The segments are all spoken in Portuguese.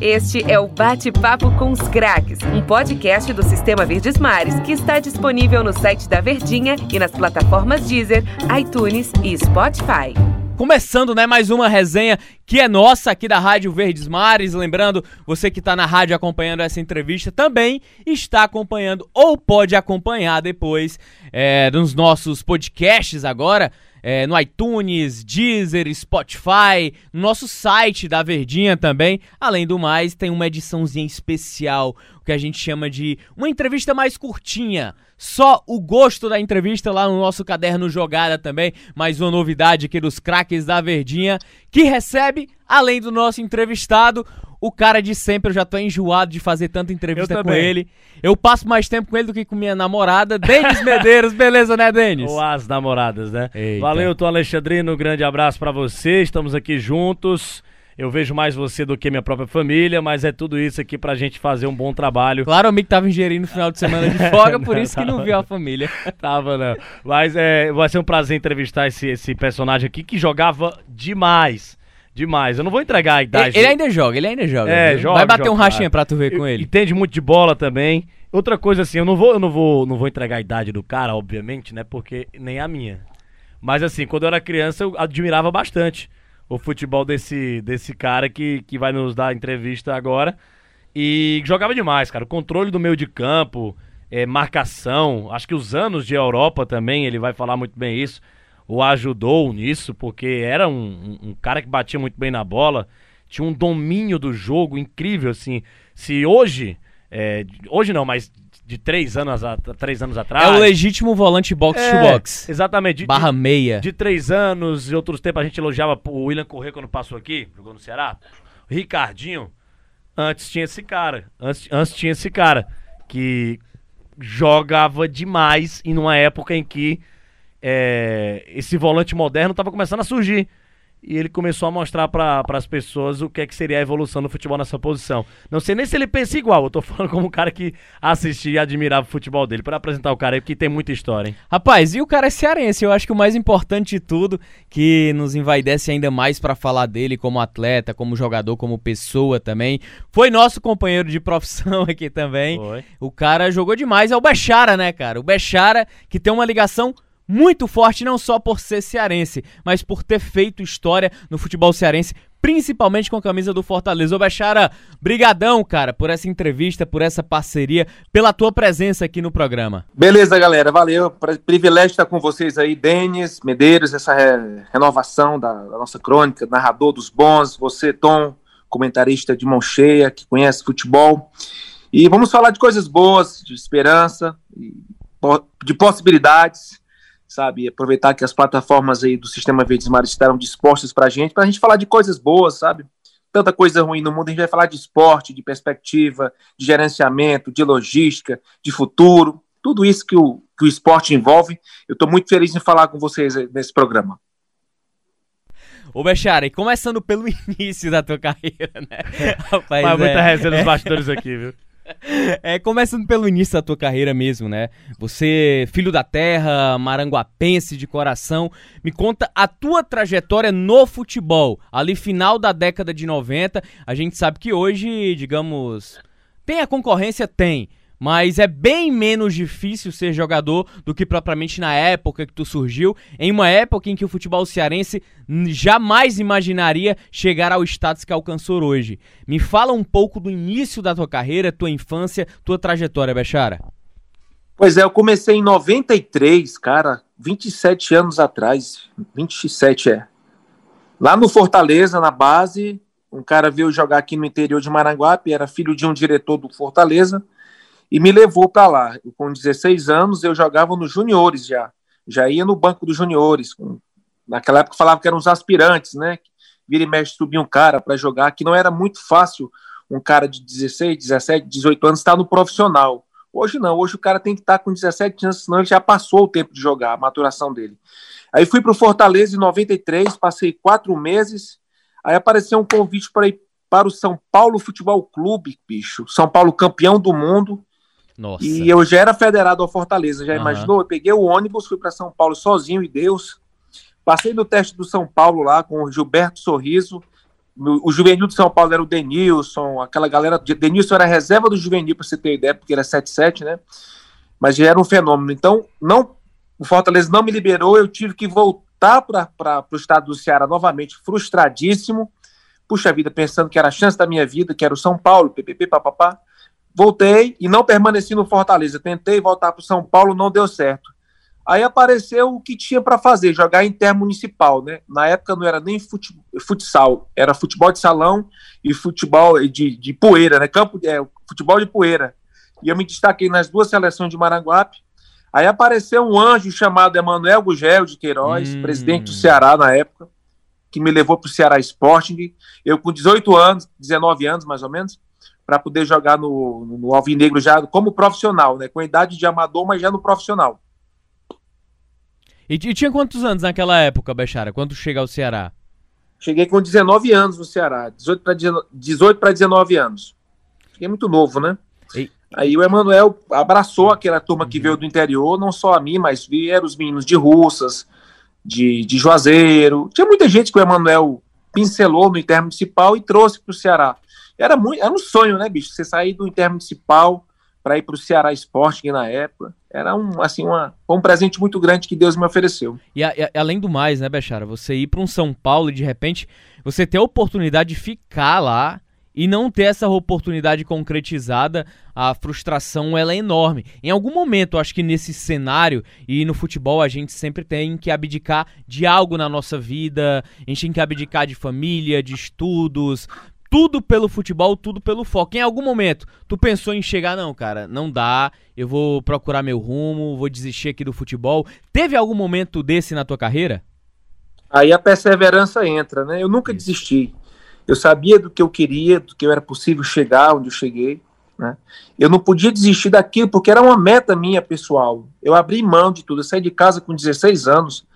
Este é o Bate-Papo com os Craques, um podcast do Sistema Verdes Mares que está disponível no site da Verdinha e nas plataformas Deezer, iTunes e Spotify. Começando, né, mais uma resenha que é nossa aqui da Rádio Verdes Mares. Lembrando, você que está na rádio acompanhando essa entrevista também está acompanhando ou pode acompanhar depois é, nos nossos podcasts agora é, no iTunes, Deezer, Spotify, no nosso site da Verdinha também. Além do mais, tem uma ediçãozinha especial, o que a gente chama de uma entrevista mais curtinha. Só o gosto da entrevista lá no nosso caderno Jogada também. Mais uma novidade aqui dos craques da Verdinha, que recebe, além do nosso entrevistado, o cara de sempre, eu já tô enjoado de fazer tanta entrevista com ele. Eu passo mais tempo com ele do que com minha namorada, Denis Medeiros. Beleza, né, Denis? Ou as namoradas, né? Eita. Valeu, tô Alexandrino. Um grande abraço para você. Estamos aqui juntos. Eu vejo mais você do que minha própria família, mas é tudo isso aqui pra gente fazer um bom trabalho. Claro, o amigo tava ingerindo no final de semana de folga, por isso que não viu a família. tava, não. Mas é, vai ser um prazer entrevistar esse, esse personagem aqui que jogava demais demais. Eu não vou entregar a idade. Ele, ele ainda joga, ele ainda joga. É, joga. Vai bater joga, um rachinha pra tu ver com ele. Entende muito de bola também. Outra coisa assim, eu não vou, eu não vou, não vou entregar a idade do cara, obviamente, né? Porque nem a minha. Mas assim, quando eu era criança, eu admirava bastante o futebol desse, desse cara que, que vai nos dar entrevista agora. E jogava demais, cara. O controle do meio de campo, é, marcação. Acho que os anos de Europa também, ele vai falar muito bem isso o ajudou nisso, porque era um, um, cara que batia muito bem na bola, tinha um domínio do jogo incrível, assim. Se hoje, é, hoje não, mas de três anos, a, três anos atrás. É o legítimo volante box-to-box. É, exatamente. De, Barra meia. De, de três anos, e outros tempos a gente elogiava o William Corrêa quando passou aqui, jogou no Ceará. O Ricardinho, antes tinha esse cara. Antes, antes tinha esse cara que jogava demais e numa época em que é, esse volante moderno estava começando a surgir. E ele começou a mostrar para as pessoas o que é que seria a evolução do futebol nessa posição. Não sei nem se ele pensa igual, eu tô falando como um cara que assistia e admirava o futebol dele, para apresentar o cara aí, que tem muita história, hein? Rapaz, e o cara é cearense, eu acho que o mais importante de tudo, que nos envaidece ainda mais para falar dele como atleta, como jogador, como pessoa também, foi nosso companheiro de profissão aqui também. Foi. O cara jogou demais, é o Bechara, né, cara? O Bechara, que tem uma ligação muito forte não só por ser cearense, mas por ter feito história no futebol cearense, principalmente com a camisa do Fortaleza. Ô Bechara, brigadão, cara, por essa entrevista, por essa parceria, pela tua presença aqui no programa. Beleza, galera, valeu. Privilégio estar com vocês aí, Denis, Medeiros, essa re renovação da, da nossa crônica, narrador dos bons, você, Tom, comentarista de mão cheia, que conhece futebol. E vamos falar de coisas boas, de esperança, de possibilidades sabe? Aproveitar que as plataformas aí do Sistema Verdes Mares estarão dispostas para a gente, para a gente falar de coisas boas, sabe? Tanta coisa ruim no mundo, a gente vai falar de esporte, de perspectiva, de gerenciamento, de logística, de futuro, tudo isso que o, que o esporte envolve. Eu estou muito feliz em falar com vocês nesse programa. Ô, Bechara, e começando pelo início da tua carreira, né? Rapaz, Mas é, muita resenha nos bastidores aqui, viu? É, começando pelo início da tua carreira mesmo, né? Você, filho da terra, maranguapense de coração, me conta a tua trajetória no futebol, ali final da década de 90. A gente sabe que hoje, digamos, tem a concorrência? Tem mas é bem menos difícil ser jogador do que propriamente na época que tu surgiu, em uma época em que o futebol cearense jamais imaginaria chegar ao status que alcançou hoje. Me fala um pouco do início da tua carreira, tua infância, tua trajetória, Bechara. Pois é, eu comecei em 93, cara, 27 anos atrás, 27 é. Lá no Fortaleza, na base, um cara veio jogar aqui no interior de Maranguape, era filho de um diretor do Fortaleza, e me levou para lá. com 16 anos, eu jogava nos juniores já. Já ia no banco dos juniores. Naquela época falava que eram os aspirantes, né? Vira e mexe, subia um cara para jogar, que não era muito fácil um cara de 16, 17, 18 anos estar no profissional. Hoje não, hoje o cara tem que estar com 17 anos, senão ele já passou o tempo de jogar, a maturação dele. Aí fui para o Fortaleza em 93, passei quatro meses, aí apareceu um convite para ir para o São Paulo Futebol Clube, bicho. São Paulo campeão do mundo, nossa. E eu já era federado ao Fortaleza, já uhum. imaginou? Eu peguei o ônibus, fui para São Paulo sozinho e Deus. Passei no teste do São Paulo lá com o Gilberto Sorriso. o juvenil de São Paulo era o Denilson, aquela galera. Denilson era reserva do juvenil, para você ter ideia, porque ele é 7-7, né? Mas já era um fenômeno. Então, não, o Fortaleza não me liberou, eu tive que voltar para o estado do Ceará novamente, frustradíssimo. Puxa vida, pensando que era a chance da minha vida, que era o São Paulo, ppp, papapá. Voltei e não permaneci no Fortaleza. Tentei voltar para o São Paulo, não deu certo. Aí apareceu o que tinha para fazer, jogar intermunicipal, né? Na época não era nem fute, futsal, era futebol de salão e futebol de, de poeira, né? Campo, é, futebol de poeira. E eu me destaquei nas duas seleções de Maranguape. Aí apareceu um anjo chamado Emanuel Gugel de Queiroz, hum. presidente do Ceará na época, que me levou para o Ceará Sporting. Eu com 18 anos, 19 anos mais ou menos, para poder jogar no, no Alvinegro já como profissional, né? Com idade de amador, mas já no profissional. E, e tinha quantos anos naquela época, Bechara, quando chega ao Ceará? Cheguei com 19 anos no Ceará, 18 para 18 19 anos. Cheguei muito novo, né? E... Aí o Emanuel abraçou aquela turma que uhum. veio do interior, não só a mim, mas vieram os meninos de Russas, de, de Juazeiro. Tinha muita gente que o Emanuel pincelou no intermunicipal e trouxe para o Ceará. Era, muito, era um sonho, né, bicho? Você sair do intermunicipal para ir para o Ceará Sporting na época. Era um, assim, uma, um presente muito grande que Deus me ofereceu. E, a, e além do mais, né, Bechara, você ir para um São Paulo e de repente você ter a oportunidade de ficar lá e não ter essa oportunidade concretizada, a frustração ela é enorme. Em algum momento, acho que nesse cenário e no futebol a gente sempre tem que abdicar de algo na nossa vida, a gente tem que abdicar de família, de estudos, tudo pelo futebol, tudo pelo foco. Em algum momento, tu pensou em chegar, não, cara, não dá, eu vou procurar meu rumo, vou desistir aqui do futebol. Teve algum momento desse na tua carreira? Aí a perseverança entra, né? Eu nunca Isso. desisti. Eu sabia do que eu queria, do que era possível chegar onde eu cheguei. Né? Eu não podia desistir daquilo porque era uma meta minha pessoal. Eu abri mão de tudo. Eu saí de casa com 16 anos,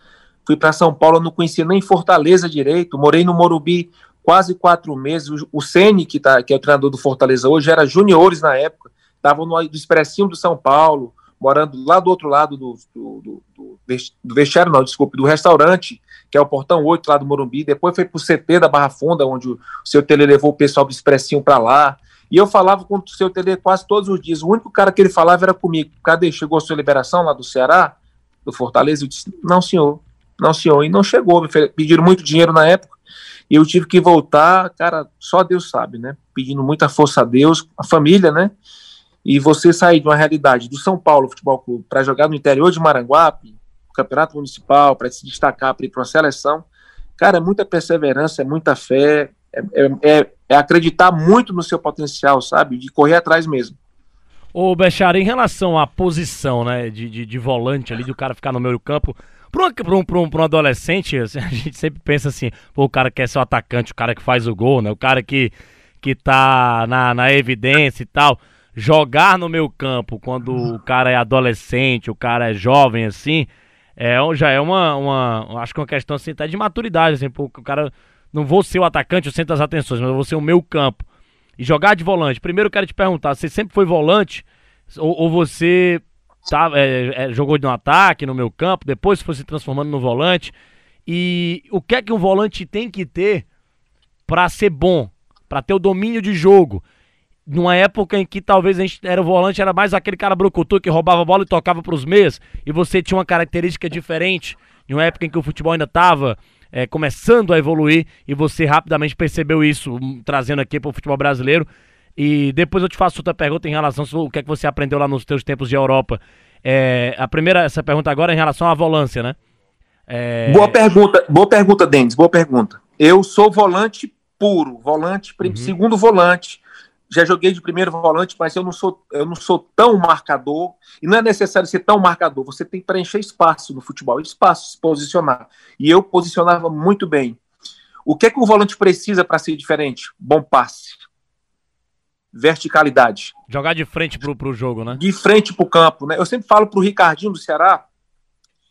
fui para São Paulo, não conhecia nem Fortaleza direito, morei no Morumbi quase quatro meses. O, Ceni, que, tá, que é o treinador do Fortaleza hoje, era juniores na época, estavam no Expressinho do São Paulo, morando lá do outro lado do, do, do, do vestiário, não, desculpe, do restaurante, que é o Portão 8 lá do Morumbi. Depois foi para o CT da Barra Funda, onde o seu Tele levou o pessoal do Expressinho para lá. E eu falava com o seu Tele quase todos os dias. O único cara que ele falava era comigo. Cadê? Chegou a sua liberação lá do Ceará, do Fortaleza? Eu disse: Não, senhor. Não, senhor. E não chegou. Me pediram muito dinheiro na época. E eu tive que voltar, cara, só Deus sabe, né? Pedindo muita força a Deus, a família, né? E você sair de uma realidade do São Paulo Futebol Clube para jogar no interior de Maranguape, campeonato municipal, para se destacar, para ir para uma seleção, cara, é muita perseverança, é muita fé, é, é, é, é acreditar muito no seu potencial, sabe? De correr atrás mesmo. Ô, Bechara, em relação à posição, né, de, de, de volante ali, do cara ficar no meio do campo, para um, um, um adolescente, assim, a gente sempre pensa assim, pô, o cara quer ser o atacante, o cara que faz o gol, né? O cara que, que tá na, na evidência e tal. Jogar no meu campo quando o cara é adolescente, o cara é jovem, assim, é, já é uma, uma. Acho que uma questão assim, até de maturidade, assim, pô, o cara. Não vou ser o atacante, eu centro das atenções, mas eu vou ser o meu campo. E jogar de volante. Primeiro eu quero te perguntar, você sempre foi volante? Ou, ou você tá, é, é, jogou no ataque, no meu campo, depois foi se transformando no volante. E o que é que um volante tem que ter para ser bom, para ter o domínio de jogo? Numa época em que talvez a gente era o volante, era mais aquele cara brucutu que roubava a bola e tocava para os meias, e você tinha uma característica diferente, em uma época em que o futebol ainda estava é, começando a evoluir, e você rapidamente percebeu isso, hum, trazendo aqui para o futebol brasileiro. E depois eu te faço outra pergunta em relação ao que é que você aprendeu lá nos teus tempos de Europa. É, a primeira, essa pergunta agora é em relação à volância, né? É... Boa pergunta, boa pergunta, Denis, boa pergunta. Eu sou volante puro, volante, uhum. segundo volante. Já joguei de primeiro volante, mas eu não sou, eu não sou tão marcador. E não é necessário ser tão marcador. Você tem que preencher espaço no futebol, espaço, se posicionar. E eu posicionava muito bem. O que é que o volante precisa para ser diferente? Bom passe verticalidade. Jogar de frente pro, pro jogo, né? De frente pro campo, né? Eu sempre falo pro Ricardinho do Ceará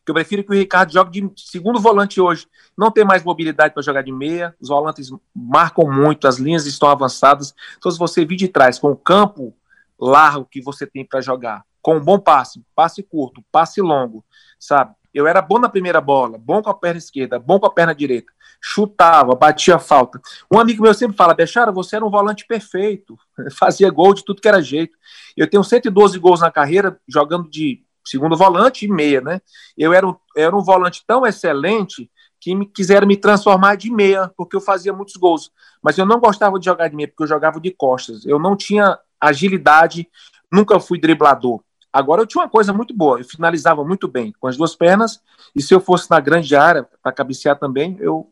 que eu prefiro que o Ricardo jogue de segundo volante hoje. Não tem mais mobilidade para jogar de meia, os volantes marcam muito, as linhas estão avançadas. Então, se você vir de trás com o campo largo que você tem para jogar, com um bom passe, passe curto, passe longo, sabe? Eu era bom na primeira bola, bom com a perna esquerda, bom com a perna direita. Chutava, batia falta. Um amigo meu sempre fala, Bechara, você era um volante perfeito. Fazia gol de tudo que era jeito. Eu tenho 112 gols na carreira, jogando de segundo volante e meia, né? Eu era um, era um volante tão excelente que me quiseram me transformar de meia, porque eu fazia muitos gols. Mas eu não gostava de jogar de meia, porque eu jogava de costas. Eu não tinha agilidade, nunca fui driblador. Agora eu tinha uma coisa muito boa, eu finalizava muito bem com as duas pernas, e se eu fosse na grande área para cabecear também, eu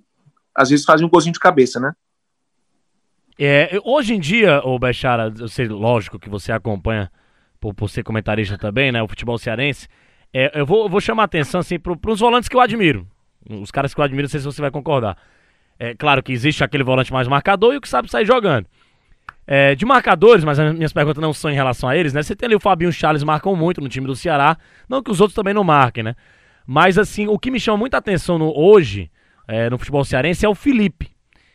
às vezes fazia um golzinho de cabeça, né? É, hoje em dia, o Bechara, eu sei, lógico que você acompanha por, por ser comentarista também, né? O futebol cearense. É, eu, vou, eu vou chamar a atenção assim, para os volantes que eu admiro. Os caras que eu admiro, não sei se você vai concordar. É claro que existe aquele volante mais marcador e o que sabe sair jogando. É, de marcadores, mas as minhas perguntas não são em relação a eles, né? Você tem ali o Fabinho e o Charles marcam muito no time do Ceará. Não que os outros também não marquem, né? Mas assim, o que me chama muita atenção no, hoje, é, no futebol cearense, é o Felipe.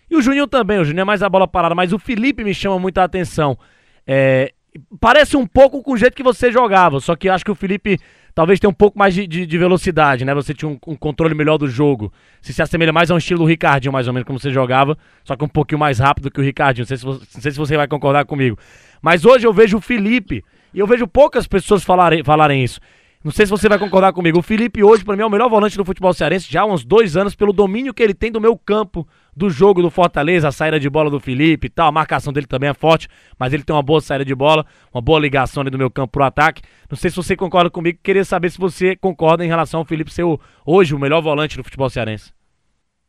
E o Juninho também, o Juninho é mais a bola parada, mas o Felipe me chama muita atenção. É, parece um pouco com o jeito que você jogava, só que acho que o Felipe talvez tenha um pouco mais de, de, de velocidade, né? Você tinha um, um, controle melhor do jogo. Se se assemelha mais a um estilo do Ricardinho, mais ou menos, como você jogava, só que um pouquinho mais rápido que o Ricardinho. Não sei se você, sei se você vai concordar comigo. Mas hoje eu vejo o Felipe, e eu vejo poucas pessoas falarem, falarem isso. Não sei se você vai concordar comigo. O Felipe hoje, para mim, é o melhor volante do futebol cearense já há uns dois anos, pelo domínio que ele tem do meu campo, do jogo do Fortaleza, a saída de bola do Felipe e tal. A marcação dele também é forte, mas ele tem uma boa saída de bola, uma boa ligação ali do meu campo pro ataque. Não sei se você concorda comigo, queria saber se você concorda em relação ao Felipe ser o, hoje o melhor volante do futebol cearense.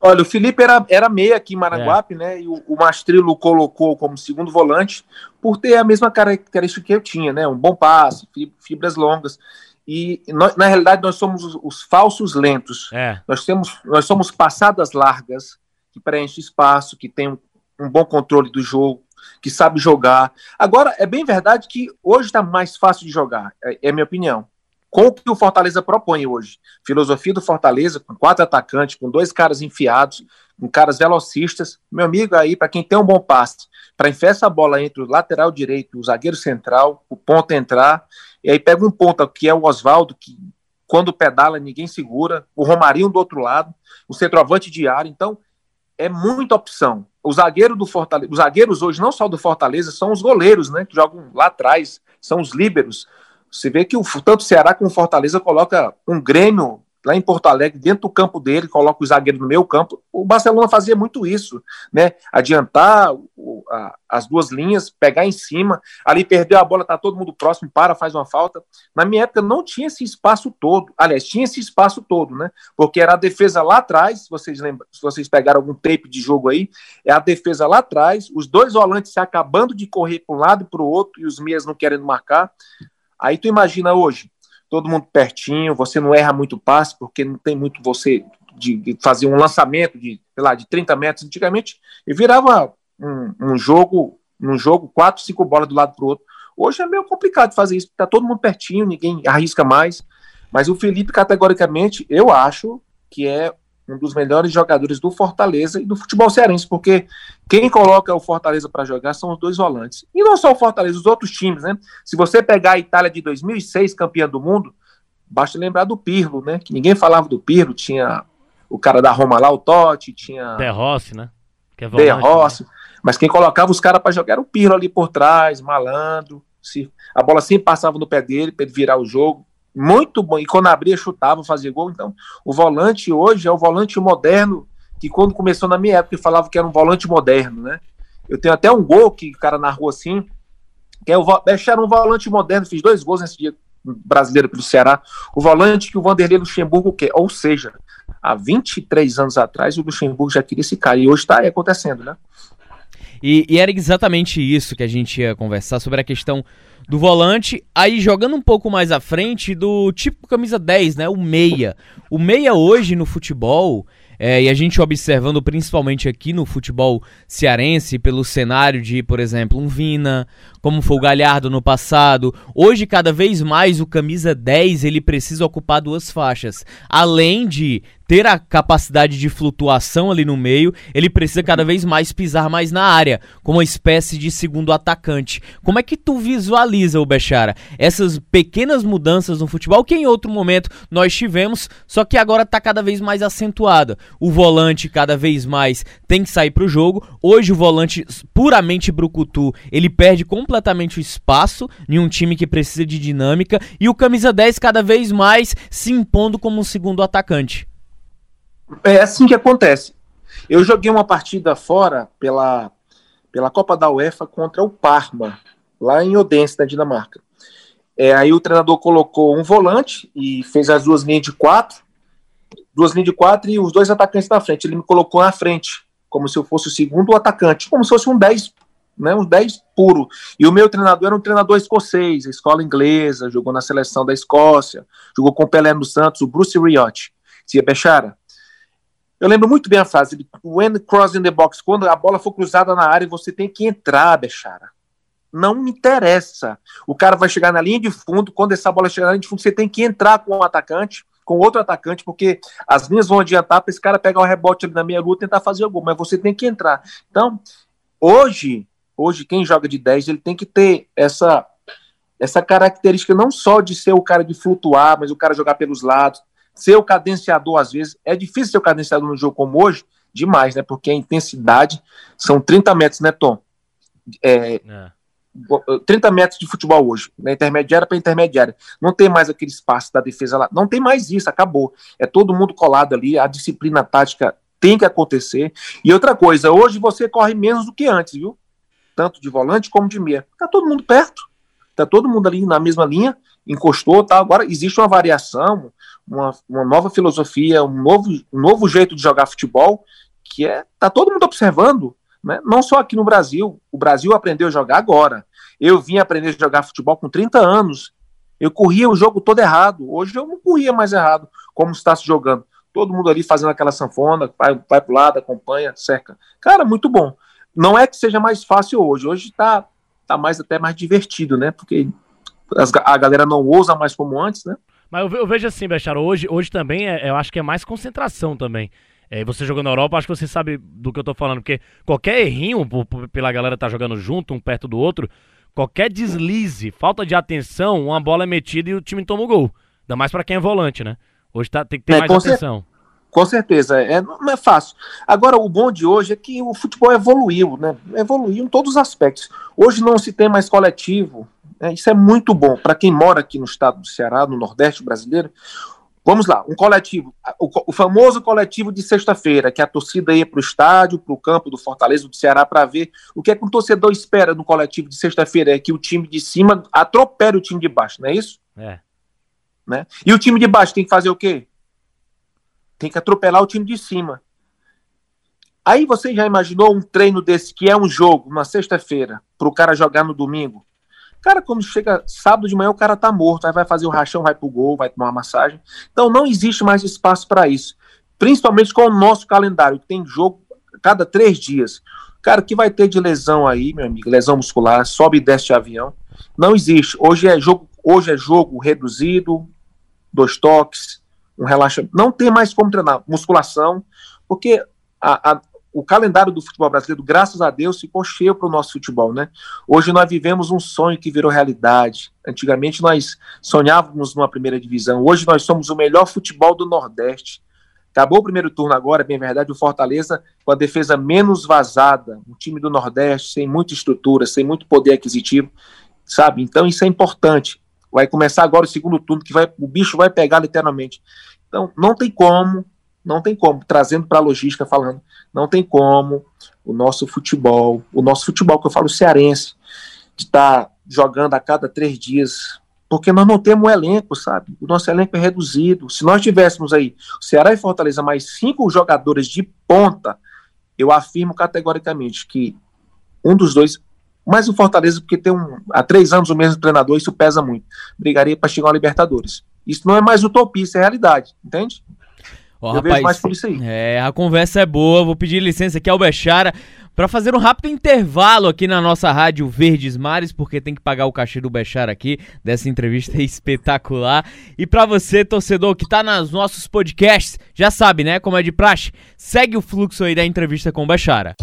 Olha, o Felipe era, era meia aqui em Maranguape, é. né? E o, o Mastrilo colocou como segundo volante por ter a mesma característica que eu tinha, né? Um bom passe, fibras longas. E nós, na realidade nós somos os, os falsos lentos. É. Nós temos, nós somos passadas largas que preenche espaço, que tem um, um bom controle do jogo, que sabe jogar. Agora é bem verdade que hoje está mais fácil de jogar, é, é minha opinião. Com o que o Fortaleza propõe hoje, filosofia do Fortaleza com quatro atacantes, com dois caras enfiados, com caras velocistas, meu amigo aí para quem tem um bom passe, para enfiar essa bola entre o lateral direito, o zagueiro central, o ponto entrar e aí pega um ponta que é o Oswaldo, que quando pedala ninguém segura, o Romarinho do outro lado, o centroavante de área. Então, é muita opção. O zagueiro do Fortaleza, os zagueiros hoje, não só do Fortaleza, são os goleiros, né? Que jogam lá atrás, são os líberos. Você vê que o, tanto o Ceará como o Fortaleza coloca um Grêmio lá em Porto Alegre, dentro do campo dele, coloca o zagueiro no meio campo. O Barcelona fazia muito isso, né? Adiantar o, a, as duas linhas, pegar em cima, ali perdeu a bola, tá todo mundo próximo, para, faz uma falta. Na minha época não tinha esse espaço todo. Aliás, tinha esse espaço todo, né? Porque era a defesa lá atrás, se vocês lembram, se vocês pegaram algum tape de jogo aí, é a defesa lá atrás, os dois volantes se acabando de correr para um lado e para o outro e os meias não querendo marcar. Aí tu imagina hoje, todo mundo pertinho, você não erra muito passe, porque não tem muito você de, de fazer um lançamento de, sei lá, de 30 metros antigamente, e virava um, um jogo, um jogo, quatro, cinco bolas do lado para o outro. Hoje é meio complicado fazer isso, tá todo mundo pertinho, ninguém arrisca mais. Mas o Felipe, categoricamente, eu acho que é um dos melhores jogadores do Fortaleza e do futebol cearense, porque quem coloca o Fortaleza para jogar são os dois volantes. E não só o Fortaleza, os outros times, né? Se você pegar a Itália de 2006, campeã do mundo, basta lembrar do Pirlo, né? Que ninguém falava do Pirlo, tinha o cara da Roma lá, o Totti, tinha... De Rossi, né? Que é volante, De Rossi. Né? Mas quem colocava os caras para jogar era o Pirlo ali por trás, malandro. Se, a bola sempre passava no pé dele para ele virar o jogo muito bom. E quando abria, chutava, fazia gol. Então, o volante hoje é o volante moderno, que quando começou na minha época, falava que era um volante moderno, né? Eu tenho até um gol que o cara narrou assim, que é o era um volante moderno, fiz dois gols nesse dia brasileiro pelo Ceará. O volante que o Vanderlei Luxemburgo quer, ou seja, há 23 anos atrás o Luxemburgo já queria esse cara, e hoje está acontecendo, né? E, e, era exatamente isso que a gente ia conversar sobre a questão do volante, aí jogando um pouco mais à frente do tipo camisa 10, né? O meia. O meia hoje no futebol, é, e a gente observando principalmente aqui no futebol cearense, pelo cenário de, por exemplo, um Vina, como foi o Galhardo no passado. Hoje, cada vez mais, o camisa 10 ele precisa ocupar duas faixas. Além de ter a capacidade de flutuação ali no meio, ele precisa cada vez mais pisar mais na área, como uma espécie de segundo atacante. Como é que tu visualiza, o Bechara, essas pequenas mudanças no futebol que em outro momento nós tivemos, só que agora está cada vez mais acentuada. O volante cada vez mais tem que sair para o jogo. Hoje o volante puramente brucutu, ele perde completamente o espaço em um time que precisa de dinâmica e o camisa 10 cada vez mais se impondo como um segundo atacante. É assim que acontece. Eu joguei uma partida fora pela, pela Copa da UEFA contra o Parma, lá em Odense, na Dinamarca. É, aí o treinador colocou um volante e fez as duas linhas de quatro, duas linhas de quatro e os dois atacantes na frente. Ele me colocou na frente, como se eu fosse o segundo atacante, como se fosse um 10, né, um 10 puro. E o meu treinador era um treinador escocês, escola inglesa, jogou na seleção da Escócia, jogou com o Pelé no Santos, o Bruce Riot. Tia Bechara, eu lembro muito bem a frase, when crossing the box, quando a bola for cruzada na área, você tem que entrar, Bechara. Não me interessa. O cara vai chegar na linha de fundo, quando essa bola chegar na linha de fundo, você tem que entrar com o atacante, com outro atacante, porque as linhas vão adiantar para esse cara pegar o rebote ali na meia lua e tentar fazer o gol, mas você tem que entrar. Então, hoje, hoje quem joga de 10, ele tem que ter essa essa característica não só de ser o cara de flutuar, mas o cara jogar pelos lados, ser o cadenciador, às vezes, é difícil ser o cadenciador no jogo como hoje, demais, né? Porque a intensidade são 30 metros, né, Tom? É, é. 30 metros de futebol hoje, na intermediária para intermediária. Não tem mais aquele espaço da defesa lá. Não tem mais isso, acabou. É todo mundo colado ali, a disciplina tática tem que acontecer. E outra coisa, hoje você corre menos do que antes, viu? Tanto de volante como de meia. Tá todo mundo perto. Tá todo mundo ali na mesma linha, encostou, tá? Agora existe uma variação, uma, uma nova filosofia, um novo, um novo jeito de jogar futebol, que é tá todo mundo observando, né? não só aqui no Brasil. O Brasil aprendeu a jogar agora. Eu vim aprender a jogar futebol com 30 anos. Eu corria o jogo todo errado. Hoje eu não corria mais errado, como está se jogando. Todo mundo ali fazendo aquela sanfona, vai, vai pro lado, acompanha, cerca. Cara, muito bom. Não é que seja mais fácil hoje. Hoje está tá mais até mais divertido, né? Porque as, a galera não ousa mais como antes, né? Mas eu, eu vejo assim, Becharo, hoje, hoje também é, eu acho que é mais concentração também. É, você jogando na Europa, acho que você sabe do que eu tô falando, porque qualquer errinho, pela galera tá jogando junto, um perto do outro, qualquer deslize, falta de atenção, uma bola é metida e o time toma o gol. Ainda mais para quem é volante, né? Hoje tá, tem que ter é, mais atenção. Com certeza, é, não é fácil. Agora, o bom de hoje é que o futebol evoluiu, né? Evoluiu em todos os aspectos. Hoje não se tem mais coletivo, é, isso é muito bom para quem mora aqui no estado do Ceará, no Nordeste brasileiro. Vamos lá, um coletivo, o, o famoso coletivo de sexta-feira, que a torcida ia para o estádio, para o campo do Fortaleza do Ceará para ver o que é que o torcedor espera no coletivo de sexta-feira, é que o time de cima atropele o time de baixo, não é isso? É. Né? E o time de baixo tem que fazer o quê? Tem que atropelar o time de cima. Aí você já imaginou um treino desse que é um jogo, na sexta-feira, para o cara jogar no domingo? Cara, quando chega sábado de manhã, o cara tá morto, aí vai fazer o rachão, vai pro gol, vai tomar uma massagem. Então não existe mais espaço para isso. Principalmente com o nosso calendário, que tem jogo cada três dias. Cara, o que vai ter de lesão aí, meu amigo? Lesão muscular, sobe e desce de avião. Não existe. Hoje é jogo, hoje é jogo reduzido, dois toques, um relaxamento. Não tem mais como treinar musculação, porque a, a, o calendário do futebol brasileiro, graças a Deus, ficou cheio para o nosso futebol, né? Hoje nós vivemos um sonho que virou realidade. Antigamente nós sonhávamos numa primeira divisão. Hoje nós somos o melhor futebol do Nordeste. Acabou o primeiro turno agora, bem verdade, o Fortaleza com a defesa menos vazada, um time do Nordeste sem muita estrutura, sem muito poder aquisitivo, sabe? Então isso é importante. Vai começar agora o segundo turno que vai, o bicho vai pegar literalmente. Então não tem como não tem como, trazendo para a logística falando, não tem como o nosso futebol, o nosso futebol, que eu falo cearense, de estar tá jogando a cada três dias, porque nós não temos um elenco, sabe? O nosso elenco é reduzido. Se nós tivéssemos aí Ceará e Fortaleza mais cinco jogadores de ponta, eu afirmo categoricamente que um dos dois, mais o Fortaleza, porque tem um, há três anos o mesmo treinador, isso pesa muito, brigaria para chegar a Libertadores. Isso não é mais utopia, isso é realidade, entende? Ó, eu rapaz, mais por isso aí. É, a conversa é boa. Vou pedir licença aqui ao Bechara para fazer um rápido intervalo aqui na nossa rádio Verdes Mares, porque tem que pagar o cachê do Bechara aqui, dessa entrevista espetacular. E para você, torcedor que tá nos nossos podcasts, já sabe, né, como é de praxe, segue o fluxo aí da entrevista com o Bechara.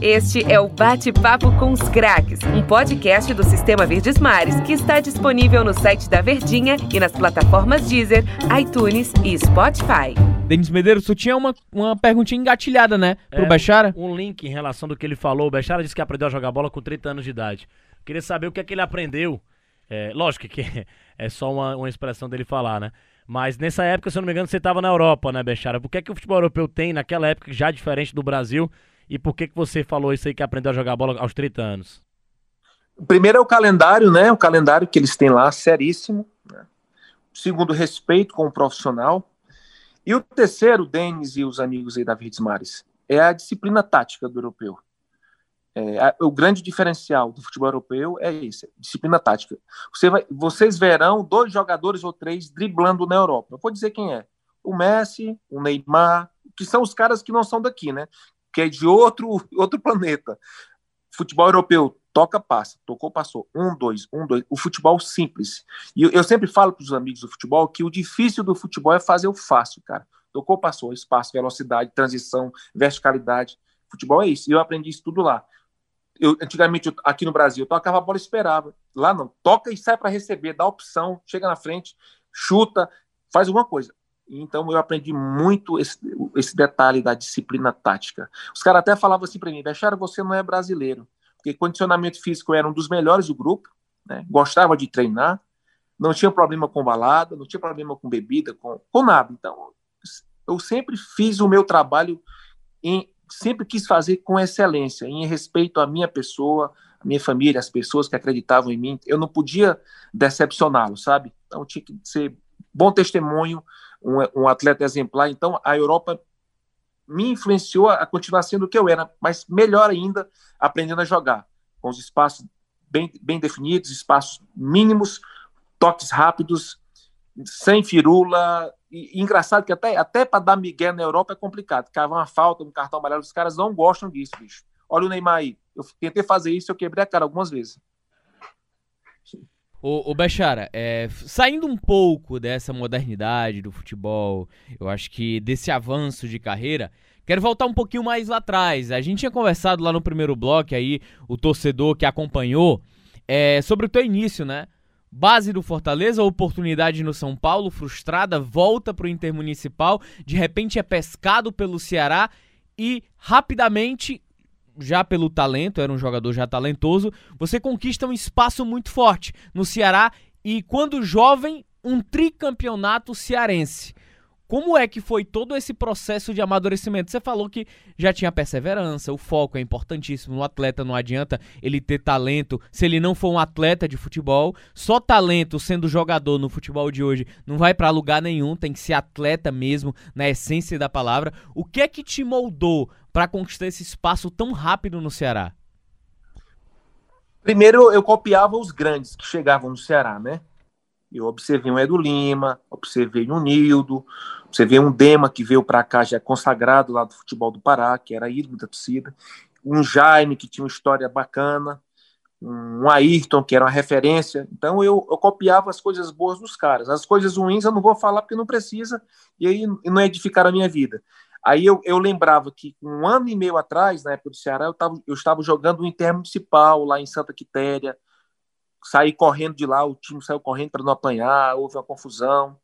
Este é o Bate-Papo com os Craques, um podcast do Sistema Verdes Mares que está disponível no site da Verdinha e nas plataformas Deezer, iTunes e Spotify. Denis Medeiros, tu tinha uma, uma perguntinha engatilhada, né, pro É, Bechara? Um link em relação do que ele falou. O Bechara disse que aprendeu a jogar bola com 30 anos de idade. Queria saber o que é que ele aprendeu. É, lógico que é só uma, uma expressão dele falar, né? Mas nessa época, se eu não me engano, você estava na Europa, né, Bechara? Por que, é que o futebol europeu tem naquela época já diferente do Brasil? E por que, que você falou isso aí que aprendeu a jogar bola aos 30 anos? Primeiro é o calendário, né? O calendário que eles têm lá, seríssimo. Né? Segundo, respeito com o profissional. E o terceiro, Denis e os amigos aí da Verdes Mares, é a disciplina tática do europeu. É, a- o grande diferencial do futebol europeu é esse, disciplina tática. Você vai- vocês verão dois jogadores ou três driblando na Europa. Eu vou dizer quem é. O Messi, o Neymar, que são os caras que não são daqui, né? Que é de outro, outro planeta. Futebol europeu, toca, passa. Tocou, passou. Um, dois, um, dois. O futebol simples. E eu, eu sempre falo para os amigos do futebol que o difícil do futebol é fazer o fácil, cara. Tocou, passou. Espaço, velocidade, transição, verticalidade. Futebol é isso. E eu aprendi isso tudo lá. Eu, antigamente, eu- aqui no Brasil, eu tocava a bola e esperava. Lá não. Toca e sai para receber, dá opção, chega na frente, chuta, faz alguma coisa. Então eu aprendi muito esse, esse detalhe da disciplina tática. Os caras até falavam assim para mim, Bechara, você não é brasileiro. Porque condicionamento físico era um dos melhores do grupo, né? gostava de treinar, não tinha problema com balada, não tinha problema com bebida, com, com nada. Então eu sempre fiz o meu trabalho, em, sempre quis fazer com excelência, em respeito à minha pessoa, à minha família, às pessoas que acreditavam em mim. Eu não podia decepcioná-los, sabe? Então tinha que ser bom testemunho, um, um atleta exemplar. Então a Europa me influenciou a continuar sendo o que eu era, mas melhor ainda, aprendendo a jogar, com os espaços bem, bem definidos, espaços mínimos, toques rápidos, sem firula. E, e engraçado que até, até para dar migué na Europa é complicado. Cavar uma falta, um cartão amarelo, os caras não gostam disso, bicho. Olha o Neymar aí. Eu tentei fazer isso, eu quebrei a cara algumas vezes. Ô Bechara, é, saindo um pouco dessa modernidade do futebol, eu acho que desse avanço de carreira, quero voltar um pouquinho mais lá atrás. A gente tinha conversado lá no primeiro bloco aí, o torcedor que acompanhou, é, sobre o teu início, né? Base do Fortaleza, oportunidade no São Paulo, frustrada, volta pro Intermunicipal, de repente é pescado pelo Ceará e rapidamente, já pelo talento, era um jogador já talentoso, você conquista um espaço muito forte no Ceará e, quando jovem, um tricampeonato cearense. Como é que foi todo esse processo de amadurecimento? Você falou que já tinha perseverança, o foco é importantíssimo. No atleta não adianta ele ter talento se ele não for um atleta de futebol. Só talento sendo jogador no futebol de hoje não vai pra lugar nenhum, tem que ser atleta mesmo, na essência da palavra. O que é que te moldou pra conquistar esse espaço tão rápido no Ceará? Primeiro, eu copiava os grandes que chegavam no Ceará, né? Eu observei um Edu Lima, observei um Nildo, observei um Dema que veio para cá já consagrado lá do futebol do Pará, que era ídolo da torcida, um Jaime que tinha uma história bacana, um Ayrton que era uma referência. Então eu, eu copiava as coisas boas dos caras. As coisas ruins eu não vou falar porque não precisa e aí não edificar a minha vida. Aí eu, eu lembrava que um ano e meio atrás, na época do Ceará, eu, tava, eu estava jogando o Intermunicipal lá em Santa Quitéria, saí correndo de lá, o time saiu correndo para não apanhar, houve uma confusão.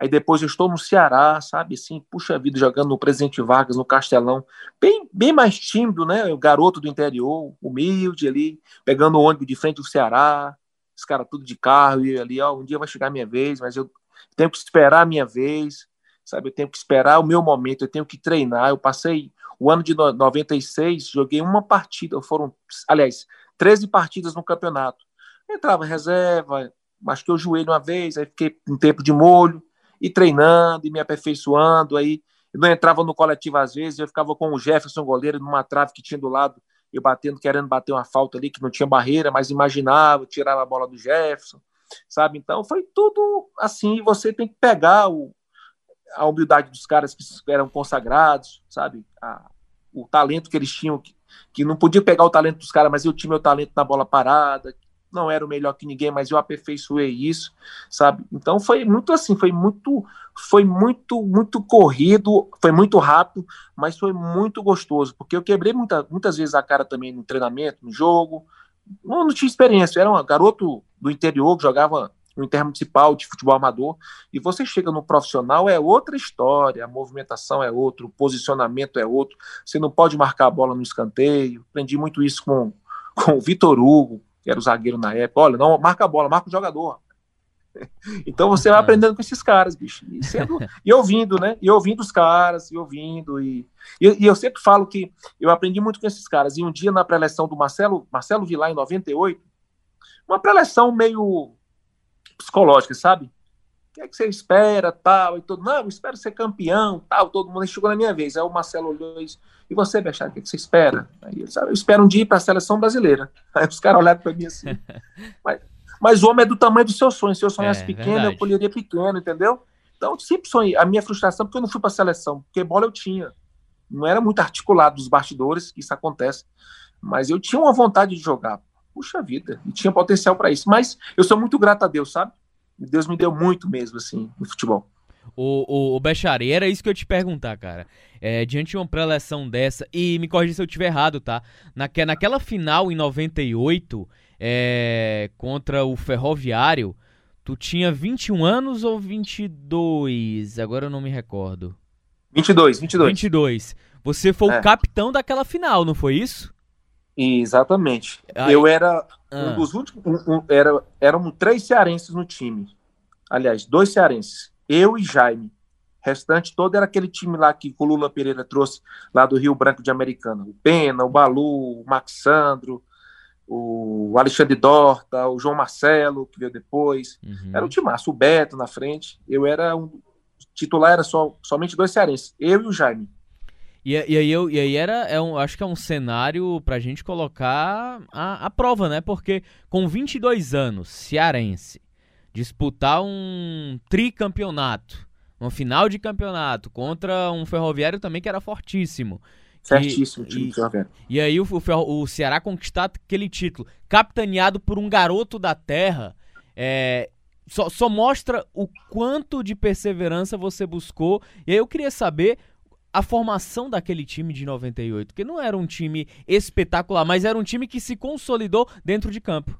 Aí depois eu estou no Ceará, sabe, assim, puxa vida, jogando no Presidente Vargas, no Castelão, bem, bem mais tímido, né, o garoto do interior, humilde ali, pegando o ônibus de frente do Ceará, os caras tudo de carro, e ali, ó, um dia vai chegar a minha vez, mas eu tenho que esperar a minha vez, sabe, eu tenho que esperar o meu momento, eu tenho que treinar, eu passei o ano de 96, joguei uma partida, foram, aliás, 13 partidas no campeonato, entrava em reserva, machuquei o joelho uma vez, aí fiquei um tempo de molho, e treinando, e me aperfeiçoando, aí eu não entrava no coletivo às vezes, eu ficava com o Jefferson goleiro numa trave que tinha do lado, eu batendo, querendo bater uma falta ali que não tinha barreira, mas imaginava, tirava a bola do Jefferson, sabe? Então foi tudo assim, você tem que pegar o a humildade dos caras que eram consagrados, sabe? A, o talento que eles tinham, que, que não podia pegar o talento dos caras, mas eu tinha meu talento na bola parada, não era o melhor que ninguém, mas eu aperfeiçoei isso, sabe? Então foi muito assim, foi muito, foi muito, muito corrido, foi muito rápido, mas foi muito gostoso, porque eu quebrei muita, muitas vezes a cara também no treinamento, no jogo, não, não tinha experiência, era um garoto do interior que jogava no intermunicipal de futebol amador, e você chega no profissional, é outra história, a movimentação é outra, o posicionamento é outro, você não pode marcar a bola no escanteio, aprendi muito isso com, com o Vitor Hugo, que era o zagueiro na época, olha, não, marca a bola, marca o jogador. Então você vai aprendendo com esses caras, bicho, e, sendo, e ouvindo, né, e ouvindo os caras, e ouvindo, e, e, e, eu sempre falo que eu aprendi muito com esses caras, e um dia na pré-eleção do Marcelo, Marcelo Vilar, em 98, uma pré-eleção meio psicológica, sabe? O que é que você espera, tal, e tudo. Não, eu espero ser campeão, tal, todo mundo. chegou na minha vez. Aí o Marcelo olhou e disse, e você, Bechara, o que, é que você espera? Aí ele sabe, eu espero um dia ir para a seleção brasileira. Aí os caras olharam para mim assim. mas, mas o homem é do tamanho do seu sonho. Se eu sonhasse é, pequeno, verdade. eu colheria pequeno, entendeu? Então, eu sempre sonhei. A minha frustração, porque eu não fui para a seleção, porque bola eu tinha. Não era muito articulado dos bastidores, isso acontece. Mas eu tinha uma vontade de jogar puxa vida, e tinha potencial para isso. Mas eu sou muito grato a Deus, sabe? Deus me deu muito mesmo, assim, no futebol. O, o, o Bechari, era isso que eu te perguntar, cara. É, diante de uma pré-eleção dessa, e me corrija se eu estiver errado, tá? Naque, naquela final em 98, é, contra o Ferroviário, tu tinha 21 anos ou 22? Agora eu não me recordo. 22, 22. 22. Você foi é. o capitão daquela final, não foi isso? Exatamente. Aí, eu era ah. um dos últimos. Um, um, era, eram três cearenses no time. Aliás, dois cearenses. Eu e Jaime. O restante todo era aquele time lá que o Lula Pereira trouxe lá do Rio Branco de Americana. O Pena, o Balu, o Maxandro, o Alexandre Dorta, o João Marcelo, que veio depois. Uhum. Era um timaço, o Beto na frente. Eu era um. Titular era só, somente dois cearenses. Eu e o Jaime. E, e, aí, eu, e aí era, é um, acho que é um cenário pra gente colocar a, a prova, né? Porque com 22 anos, cearense, disputar um tricampeonato, uma final de campeonato contra um ferroviário também que era fortíssimo. Certíssimo, e, time ferroviário. E aí o, o, o Ceará conquistar aquele título, capitaneado por um garoto da terra, é, só, só mostra o quanto de perseverança você buscou. E aí eu queria saber a formação daquele time de 98, que não era um time espetacular, mas era um time que se consolidou dentro de campo.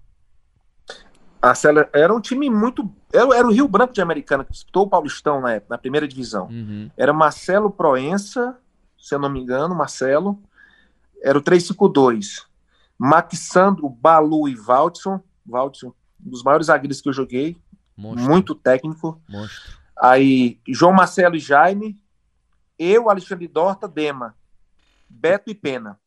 Era um time muito. Era, era o Rio Branco de Americana, que disputou o Paulistão na época, na primeira divisão. Uhum. Era Marcelo Proença, se eu não me engano, Marcelo. Era o 352. Maxandro, Balu e Valdson. Valdson, um dos maiores zagueiros que eu joguei. Monstro. Muito técnico. Monstro. Aí, João Marcelo e Jaime, eu, Alexandre Dorta, Dema, Beto e Pena.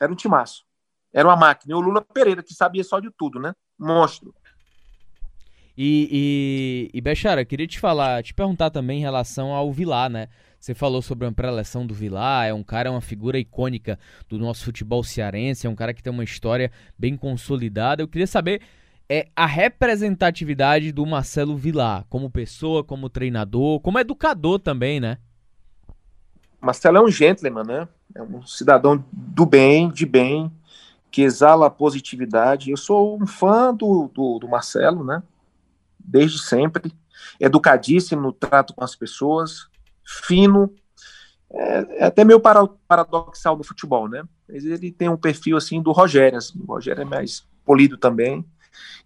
Era um timaço. Era uma máquina. E o Lula Pereira, que sabia só de tudo, né? Monstro. E, e, e Bechara, queria te falar, te perguntar também em relação ao Vilar, né? Você falou sobre a pré-eleção do Vilar, é um cara, é uma figura icônica do nosso futebol cearense, é um cara que tem uma história bem consolidada. Eu queria saber é a representatividade do Marcelo Vilar, como pessoa, como treinador, como educador também, né? Marcelo é um gentleman, né? É um cidadão do bem, de bem, que exala positividade. Eu sou um fã do, do, do Marcelo, né? Desde sempre. Educadíssimo no trato com as pessoas, fino. É, é até meio paradoxal no futebol, né? Mas ele tem um perfil assim do Rogério. Assim. O Rogério é mais polido também.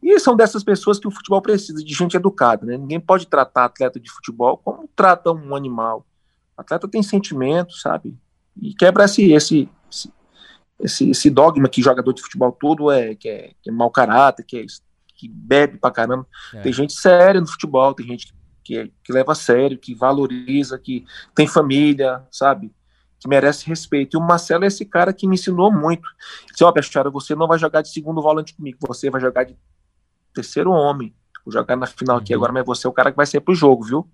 E são dessas pessoas que o futebol precisa, de gente educada, né? Ninguém pode tratar atleta de futebol como trata um animal o atleta tem sentimento, sabe? E quebra esse, esse, esse, esse dogma que jogador de futebol todo é que é, que é mau caráter, que, é, que bebe pra caramba. É. Tem gente séria no futebol, tem gente que, é, que leva a sério, que valoriza, que tem família, sabe? Que merece respeito. E o Marcelo é esse cara que me ensinou muito. Disse, ó, oh, você não vai jogar de segundo volante comigo, você vai jogar de terceiro homem. Vou jogar na final aqui uhum. agora, mas você é o cara que vai sair pro jogo, viu?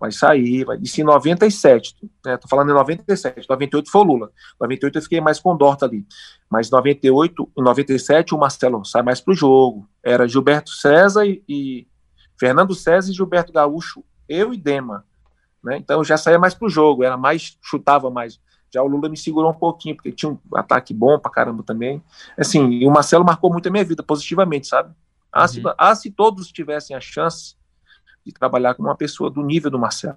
Vai sair, vai. Isso em 97, né? Tô falando em 97, 98 foi o Lula. 98 eu fiquei mais com Dorta ali. Mas 98, em 97 o Marcelo sai mais pro jogo. Era Gilberto César e, e Fernando César e Gilberto Gaúcho, eu e Dema. né? Então eu já saía mais pro jogo, era mais, chutava mais. Já o Lula me segurou um pouquinho, porque tinha um ataque bom pra caramba também. Assim, e o Marcelo marcou muito a minha vida, positivamente, sabe? Ah, uhum. se, ah, se todos tivessem a chance de trabalhar com uma pessoa do nível do Marcelo.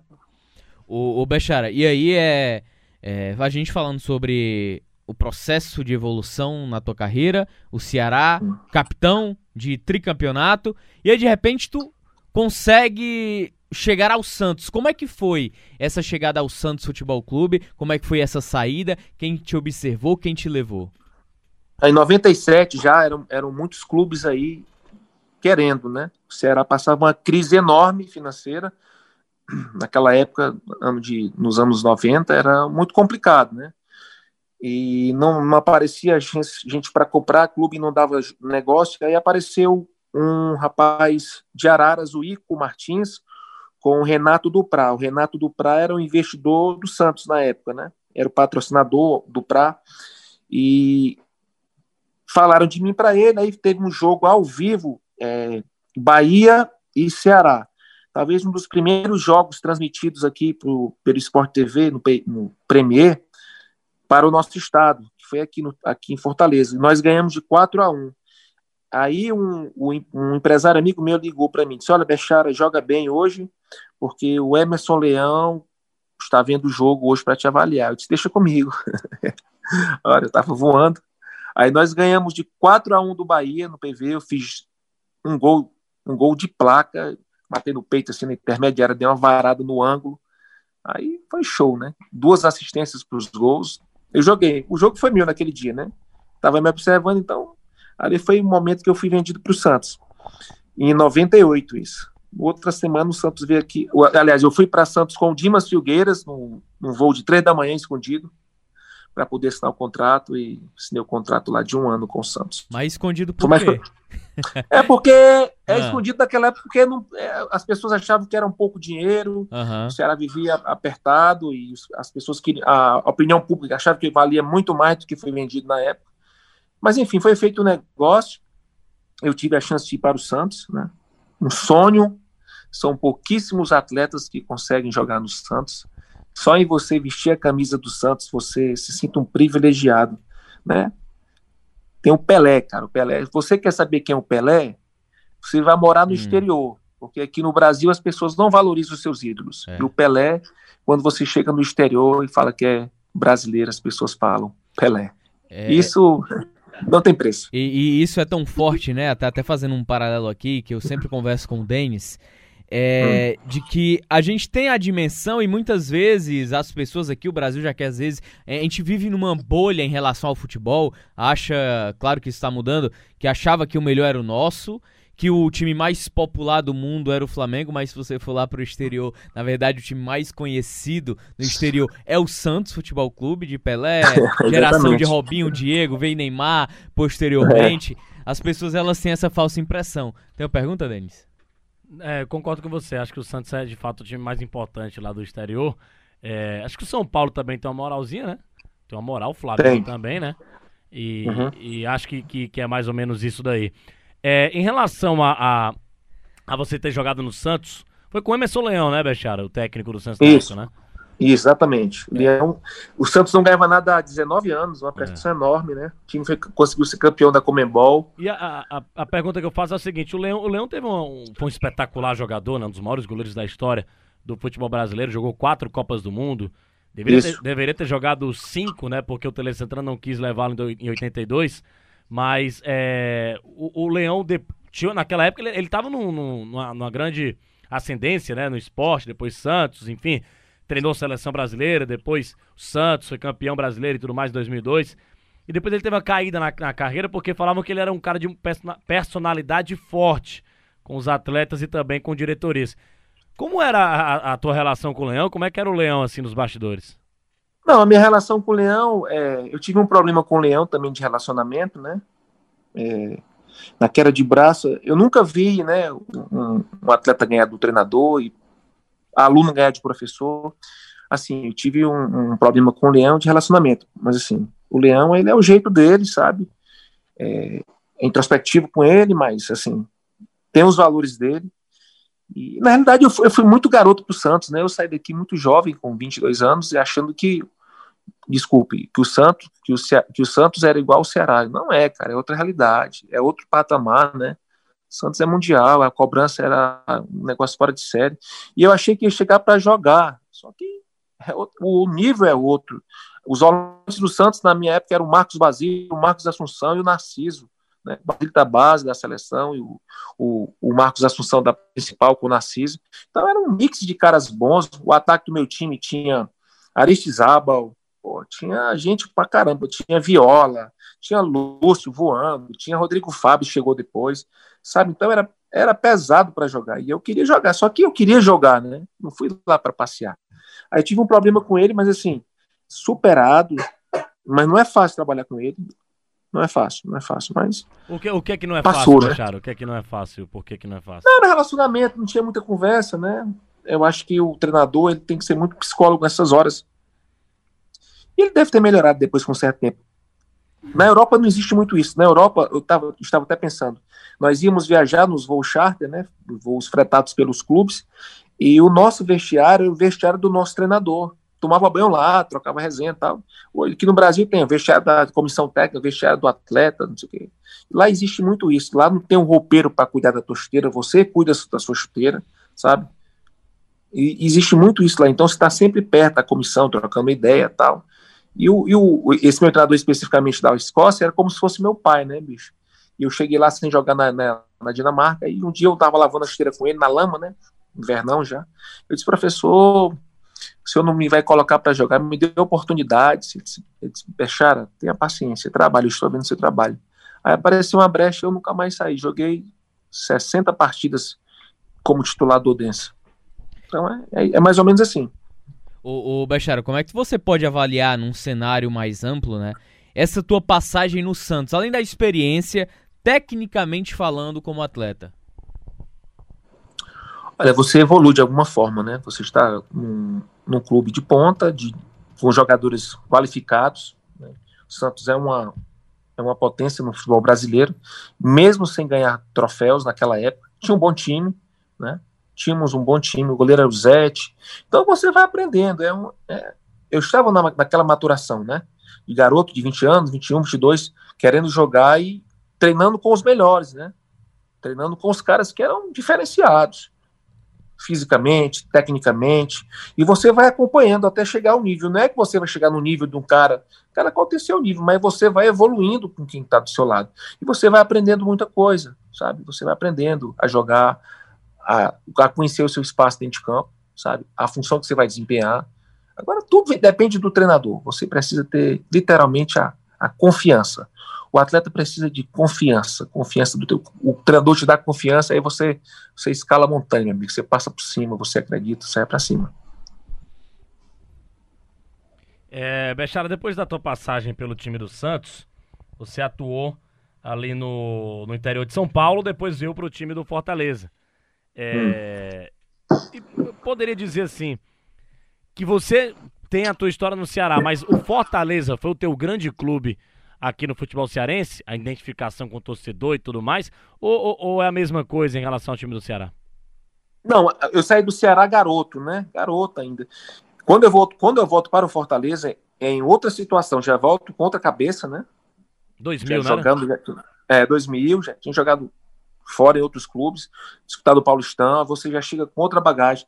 O, o Bechara, e aí é, é, a gente falando sobre o processo de evolução na tua carreira, o Ceará, hum. capitão de tricampeonato, e aí de repente tu consegue chegar ao Santos. Como é que foi essa chegada ao Santos Futebol Clube? Como é que foi essa saída? Quem te observou? Quem te levou? Em 97 já eram, eram muitos clubes aí querendo, né? O Ceará passava uma crise enorme financeira. Naquela época, ano de, nos anos 90, era muito complicado, né? E não, não aparecia gente, gente para comprar, clube não dava negócio. Aí apareceu um rapaz de Araras, o Ico Martins, com o Renato Duprá. O Renato Duprá era o investidor do Santos na época, né? Era o patrocinador do Prá. E falaram de mim para ele. Aí teve um jogo ao vivo, é, Bahia e Ceará. Talvez um dos primeiros jogos transmitidos aqui pro, pelo Sport TV, no, no Premier, para o nosso estado, que foi aqui, no, aqui em Fortaleza. Nós ganhamos de 4 a 1. Aí um, um empresário amigo meu ligou para mim, disse, olha, Bechara, joga bem hoje, porque o Emerson Leão está vendo o jogo hoje para te avaliar. Eu disse, deixa comigo. olha, eu estava voando. Aí nós ganhamos de 4 a 1 do Bahia no PV, eu fiz um gol, um gol de placa, matei no peito assim na intermediária, dei uma varada no ângulo. Aí foi show, né? Duas assistências para os gols. Eu joguei. O jogo foi meu naquele dia, né? Tava me observando, então Ali foi o momento que eu fui vendido para o Santos. Em 98, isso. Outra semana o Santos veio aqui. Aliás, eu fui para Santos com o Dimas Filgueiras, num, num voo de três da manhã escondido, para poder assinar o contrato e assinei o contrato lá de um ano com o Santos. Mas escondido por quê? É porque é ah. escondido naquela época porque não, é, as pessoas achavam que era um pouco dinheiro, uhum. o Ceará vivia apertado e as pessoas que a opinião pública achava que valia muito mais do que foi vendido na época. Mas, enfim, foi feito o um negócio. Eu tive a chance de ir para o Santos, né? Um sonho. São pouquíssimos atletas que conseguem jogar no Santos. Só em você vestir a camisa do Santos, você se sinta um privilegiado, né? Tem o Pelé, cara. O Pelé. Você quer saber quem é o Pelé? Você vai morar no hum. exterior, porque aqui no Brasil as pessoas não valorizam os seus ídolos. É. E o Pelé, quando você chega no exterior e fala que é brasileiro, as pessoas falam Pelé. É... Isso não tem preço. E, e, isso é tão forte, né? Até, até fazendo um paralelo aqui, que eu sempre converso com o Denis, é, hum. de que a gente tem a dimensão e muitas vezes as pessoas aqui, o Brasil já que às vezes é, a gente vive numa bolha em relação ao futebol, acha, claro que isso está mudando, que achava que o melhor era o nosso que o time mais popular do mundo era o Flamengo, mas se você for lá pro exterior, na verdade o time mais conhecido no exterior é o Santos Futebol Clube de Pelé, geração de Robinho, Diego, veio Neymar posteriormente. É. As pessoas elas têm essa falsa impressão. Tem uma pergunta, Denis? É, concordo com você. Acho que o Santos é de fato o time mais importante lá do exterior. É, acho que o São Paulo também tem uma moralzinha, né? Tem uma moral, o Flamengo também, né? E, uhum. e acho que, que, que é mais ou menos isso daí. É, em relação a, a, a, você ter jogado no Santos, foi com o Emerson Leão, né, Bechara? O técnico do Santos Isso, época, né? Isso, exatamente. É. Leão, o Santos não ganhava nada há 19 anos, uma pressão é. enorme, né? O time foi, conseguiu ser campeão da Comembol. E a, a, a, pergunta que eu faço é a seguinte: o Leão, o Leão teve um, foi um espetacular jogador, né, um dos maiores goleiros da história do futebol brasileiro, jogou quatro Copas do Mundo. Deveria, ter, deveria ter, jogado cinco, né? Porque o Tele Santana não quis levá-lo em 82. Mas é, o, o, Leão, de, tinha, naquela época, ele, ele tava num, num, numa, numa, grande ascendência, né? No esporte, depois Santos, enfim. Treinou a seleção brasileira, depois o Santos foi campeão brasileiro e tudo mais em 2002. E depois ele teve uma caída na, na carreira porque falavam que ele era um cara de personalidade forte com os atletas e também com diretorias. Como era a, a, tua relação com o Leão? Como é que era o Leão, assim, nos bastidores? Não, a minha relação com o Leão, é, eu tive um problema com o Leão também de relacionamento, né? É, na queda de braço, eu nunca vi, né, um, um, atleta ganhar do treinador e aluno ganhar de professor. Assim, eu tive um, um, problema com o Leão de relacionamento, mas assim, o Leão, ele é o jeito dele, sabe? É, é introspectivo com ele, mas assim, tem os valores dele. E, na realidade, eu fui, eu fui muito garoto pro Santos, né? Eu saí daqui muito jovem, com 22 anos, e achando que, desculpe, que o Santos, que o, que o Santos era igual ao Ceará. Não é, cara, é outra realidade, é outro patamar, né? Santos é mundial, a cobrança era um negócio fora de série. E eu achei que ia chegar para jogar, só que é outro, o nível é outro. Os volantes do Santos, na minha época, eram o Marcos Basílio, o Marcos Assunção e o Narciso. Né? O Basílio da base da seleção e o, o, o, Marcos Assunção da principal com o Narciso. Então era um mix de caras bons. O ataque do meu time tinha Aristizábal, pô, tinha gente pra caramba. Tinha Viola, tinha Lúcio voando, tinha Rodrigo Fábio chegou depois, sabe? Então era, era pesado para jogar. E eu queria jogar, só que eu queria jogar, né? Não fui lá para passear. Aí tive um problema com ele, mas assim, superado. Mas não é fácil trabalhar com ele. Não é fácil, não é fácil, mas. O que, o que é que não é passou, fácil, né? Charo? O que é que não é fácil? Por que, que não é fácil? Não, era relacionamento, não tinha muita conversa, né? Eu acho que o treinador ele tem que ser muito psicólogo nessas horas. E ele deve ter melhorado depois com um certo tempo. Na Europa não existe muito isso. Na Europa, eu tava, estava até pensando, nós íamos viajar nos voos charter, né? Voos fretados pelos clubes, e o nosso vestiário o vestiário do nosso treinador tomava banho lá, trocava resenha e tal. Aqui no Brasil tem o vestiário da comissão técnica, o vestiário do atleta, não sei o quê. Lá existe muito isso. Lá não tem um roupeiro para cuidar da tua chuteira, você cuida da sua chuteira, sabe? E existe muito isso lá. Então você está sempre perto da comissão, trocando ideia tal. E, o, e o, esse meu treinador especificamente da Escócia era como se fosse meu pai, né, bicho? E eu cheguei lá sem jogar na, na, na Dinamarca, e um dia eu tava lavando a chuteira com ele, na lama, né? Invernão já. Eu disse, professor, o senhor não me vai colocar para jogar, me deu oportunidade. Ele disse, Peixara, tenha paciência, trabalho, estou vendo seu trabalho. Aí apareceu uma brecha, eu nunca mais saí. Joguei 60 partidas como titular do Odense. Então é, é, é, mais ou menos assim. O, o Bechara, como é que você pode avaliar num cenário mais amplo, né? Essa tua passagem no Santos, além da experiência, tecnicamente falando como atleta? Olha, você evolui de alguma forma, né? Você está num, num clube de ponta, de, com jogadores qualificados. Né? O Santos é uma, é uma potência no futebol brasileiro, mesmo sem ganhar troféus naquela época. Tinha um bom time, né? Tínhamos um bom time, o goleiro era o Zete. Então você vai aprendendo. É um, é, eu estava na, naquela maturação, né? De garoto de 20 anos, 21, 22, querendo jogar e treinando com os melhores, né? Treinando com os caras que eram diferenciados fisicamente, tecnicamente, e você vai acompanhando até chegar ao nível. Não é que você vai chegar no nível de um cara, cara, qual tem seu nível, mas você vai evoluindo com quem está do seu lado. E você vai aprendendo muita coisa, sabe? Você vai aprendendo a jogar, a, a conhecer o seu espaço dentro de campo, sabe? A função que você vai desempenhar. Agora, tudo depende do treinador. Você precisa ter, literalmente, a, a confiança. O atleta precisa de confiança, confiança do teu. O treinador te dá confiança, aí você, você escala a montanha, amigo. Você passa por cima, você acredita, sai para cima. É, Bechara, depois da tua passagem pelo time do Santos, você atuou ali no, no interior de São Paulo, depois veio para o time do Fortaleza. É, hum. poderia dizer assim, que você tem a tua história no Ceará, mas o Fortaleza foi o teu grande clube aqui no futebol cearense, a identificação com o torcedor e tudo mais, ou, ou, ou, é a mesma coisa em relação ao time do Ceará? Não, eu saí do Ceará garoto, né? Garoto ainda. Quando eu volto, quando eu volto para o Fortaleza, é em outra situação, já volto com outra cabeça, né? 2000, já né? Jogando, já, é, 2000, já tinha jogado fora em outros clubes, disputado o Paulistão, você já chega com outra bagagem,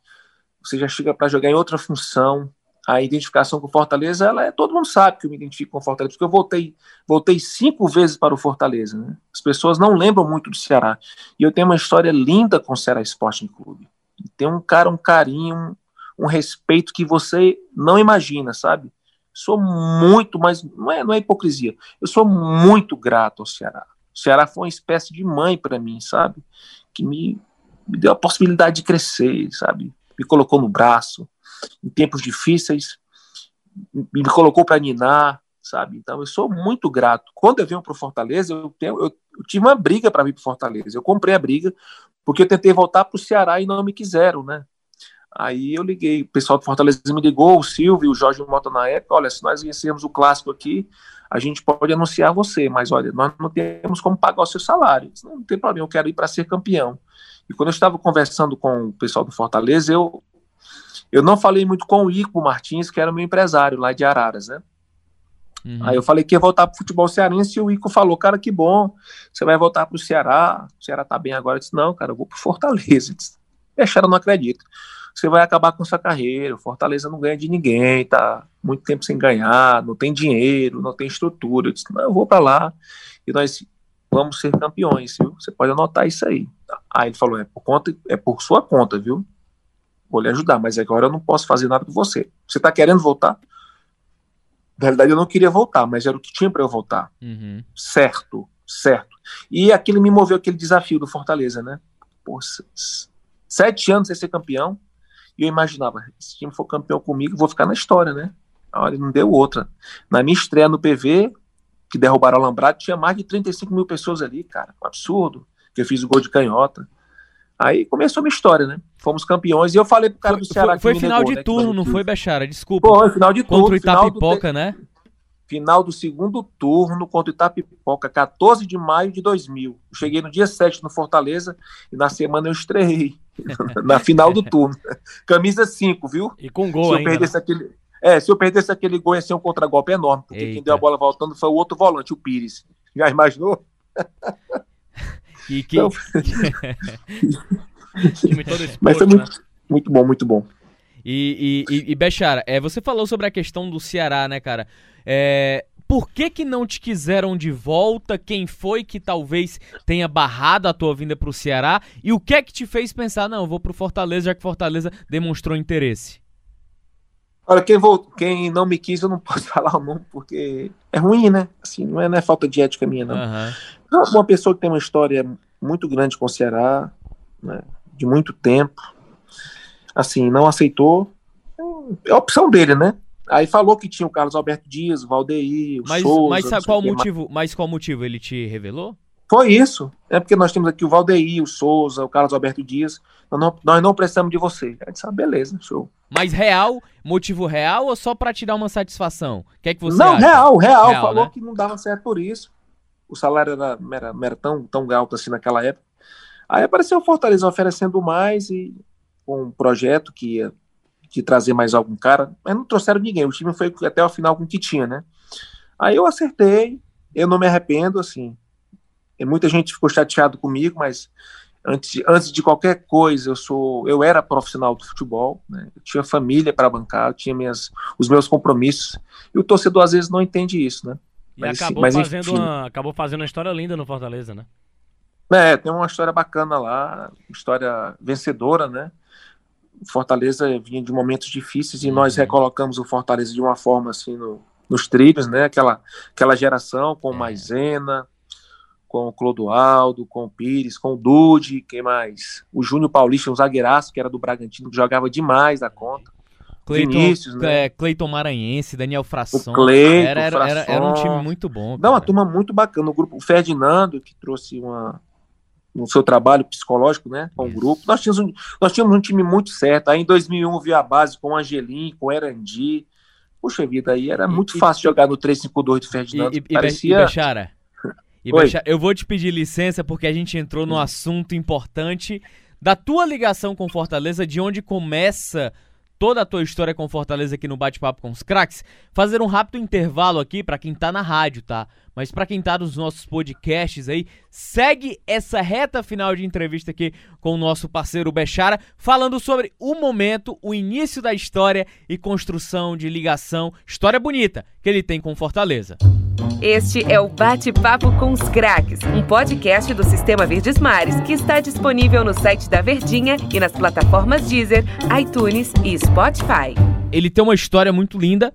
você já chega para jogar em outra função, a identificação com o Fortaleza, ela é, todo mundo sabe que eu me identifico com o Fortaleza, porque eu voltei, voltei cinco vezes para o Fortaleza. Né? As pessoas não lembram muito do Ceará. E eu tenho uma história linda com o Ceará Sporting Clube. Tem um cara, um carinho, um, um respeito que você não imagina, sabe? Sou muito, mas não é, não é hipocrisia. Eu sou muito grato ao Ceará. O Ceará foi uma espécie de mãe para mim, sabe? Que me, me deu a possibilidade de crescer, sabe? Me colocou no braço em tempos difíceis, me colocou para ninar, sabe? Então eu sou muito grato. Quando eu venho para o Fortaleza, eu, tenho, eu, eu, tive uma briga para vir para Fortaleza. Eu comprei a briga porque eu tentei voltar para o Ceará e não me quiseram, né? Aí eu liguei, o pessoal do Fortaleza me ligou, o Silvio, o Jorge Mota na época, olha, se nós vencermos o clássico aqui, a gente pode anunciar você, mas olha, nós não temos como pagar o seu salário. Não, tem problema, eu quero ir para ser campeão. E quando eu estava conversando com o pessoal do Fortaleza, eu, eu não falei muito com o Ico Martins, que era meu empresário lá de Araras, né? Uhum. Aí eu falei que ia voltar pro futebol cearense e o Ico falou, cara, que bom, você vai voltar pro Ceará, o Ceará tá bem agora. Eu disse, não, cara, eu vou pro Fortaleza. Fecharam, não acredito. Você vai acabar com sua carreira, o Fortaleza não ganha de ninguém, tá muito tempo sem ganhar, não tem dinheiro, não tem estrutura. Eu disse, não, eu vou para lá e nós vamos ser campeões, viu? Você pode anotar isso aí. Aí ele falou, é por conta, é por sua conta, viu? Vou lhe ajudar, mas agora eu não posso fazer nada com você. Você tá querendo voltar? Na realidade, eu não queria voltar, mas era o que tinha para eu voltar. Uhum. Certo, certo. E aquilo me moveu aquele desafio do Fortaleza, né? Pô, sete anos sem ser campeão, e eu imaginava, se time for campeão comigo, vou ficar na história, né? Olha, não deu outra. Na minha estreia no PV, que derrubaram o Alambrado, tinha mais de 35 mil pessoas ali, cara. Um absurdo. Que eu fiz o gol de canhota. Aí começou a minha história, né? Fomos campeões e eu falei pro cara do Ceará Foi, foi final negou, de né, turno, não foi, Bechara? Desculpa. Foi, final de turno. Contra o Itapipoca, né? Final do segundo turno contra o Itapipoca, 14 de maio de 2000. Eu cheguei no dia 7 no Fortaleza e na semana eu estreiei. na final do turno. Camisa 5, viu? E com gol Se eu ainda, perdesse né? aquele é, se eu perdesse aquele gol ia ser um contragolpe enorme, porque Eita. quem deu a bola voltando foi o outro volante, o Pires. Já imaginou? E que... Então... Mas foi muito, né? muito bom, muito bom. E, e, e Bechara, é, você falou sobre a questão do Ceará, né, cara? É, por que que não te quiseram de volta? Quem foi que talvez tenha barrado a tua vinda pro Ceará? E o que é que te fez pensar, não, eu vou pro Fortaleza, já que Fortaleza demonstrou interesse? Olha, quem, vou, quem não me quis, eu não posso falar o nome, porque é ruim, né? Assim, não é, não é falta de ética minha, não. Uhum. Uma pessoa que tem uma história muito grande com o Ceará, né, de muito tempo, assim, não aceitou, é a opção dele, né? Aí falou que tinha o Carlos Alberto Dias, o Valdeir, o mas, Souza... Mas sabe qual motivo, mas qual motivo ele te revelou? Foi isso. É porque nós temos aqui o Valdeir, o Souza, o Carlos Alberto Dias. Nós não, nós não precisamos de você. Aí disse, ah, beleza, show. Mas real, motivo real ou só para te dar uma satisfação? O que é que você Não, acha? real, real. real falou né? que não dava certo por isso. O salário era, era, era, tão, tão alto assim naquela época. Aí apareceu o Fortaleza oferecendo mais e com um projeto que ia de trazer mais algum cara, mas não trouxeram ninguém. O time foi até o final com o que tinha, né? Aí eu acertei, eu não me arrependo, assim. E muita gente ficou chateado comigo, mas antes, antes de qualquer coisa, eu sou, eu era profissional do futebol, né? eu tinha família para bancar, eu tinha minhas, os meus compromissos. E o torcedor às vezes não entende isso, né? E mas, acabou, mas, fazendo uma, acabou fazendo uma história linda no Fortaleza, né? É, tem uma história bacana lá, história vencedora, né? Fortaleza vinha de momentos difíceis e uhum. nós recolocamos o Fortaleza de uma forma assim no, nos trilhos, né? Aquela, aquela geração com é. Maisena, com o Clodoaldo, com o Pires, com o Dude, quem mais? O Júnior Paulista, um zagueiraço que era do Bragantino, que jogava demais da conta. Cleiton, Vinícius, né? É, Cleiton Maranhense, Daniel Frasson. Cleiton, era, era, era, era, um time muito bom. Não, uma turma muito bacana. O grupo, o Ferdinando, que trouxe uma, no seu trabalho psicológico, né, com o grupo. Nós tínhamos, um, nós tínhamos um time muito certo. Aí em 2001 vi a base com o Angelim, com o Erandi. Puxa vida, aí era muito e, fácil e, jogar no 3-5-2 do Ferdinando. E, parecia... e Bechara, e Bechara, eu vou te pedir licença porque a gente entrou no assunto importante da tua ligação com Fortaleza, de onde começa toda a tua história com Fortaleza aqui no Bate-Papo com os Cracks, fazer um rápido intervalo aqui para quem tá na rádio, tá? Mas para quem tá nos nossos podcasts aí, segue essa reta final de entrevista aqui com o nosso parceiro Bechara, falando sobre o momento, o início da história e construção de ligação, história bonita que ele tem com Fortaleza. Este é o Bate-Papo com os Craques, um podcast do Sistema Verdes Mares que está disponível no site da Verdinha e nas plataformas Deezer, iTunes e Spotify. Ele tem uma história muito linda.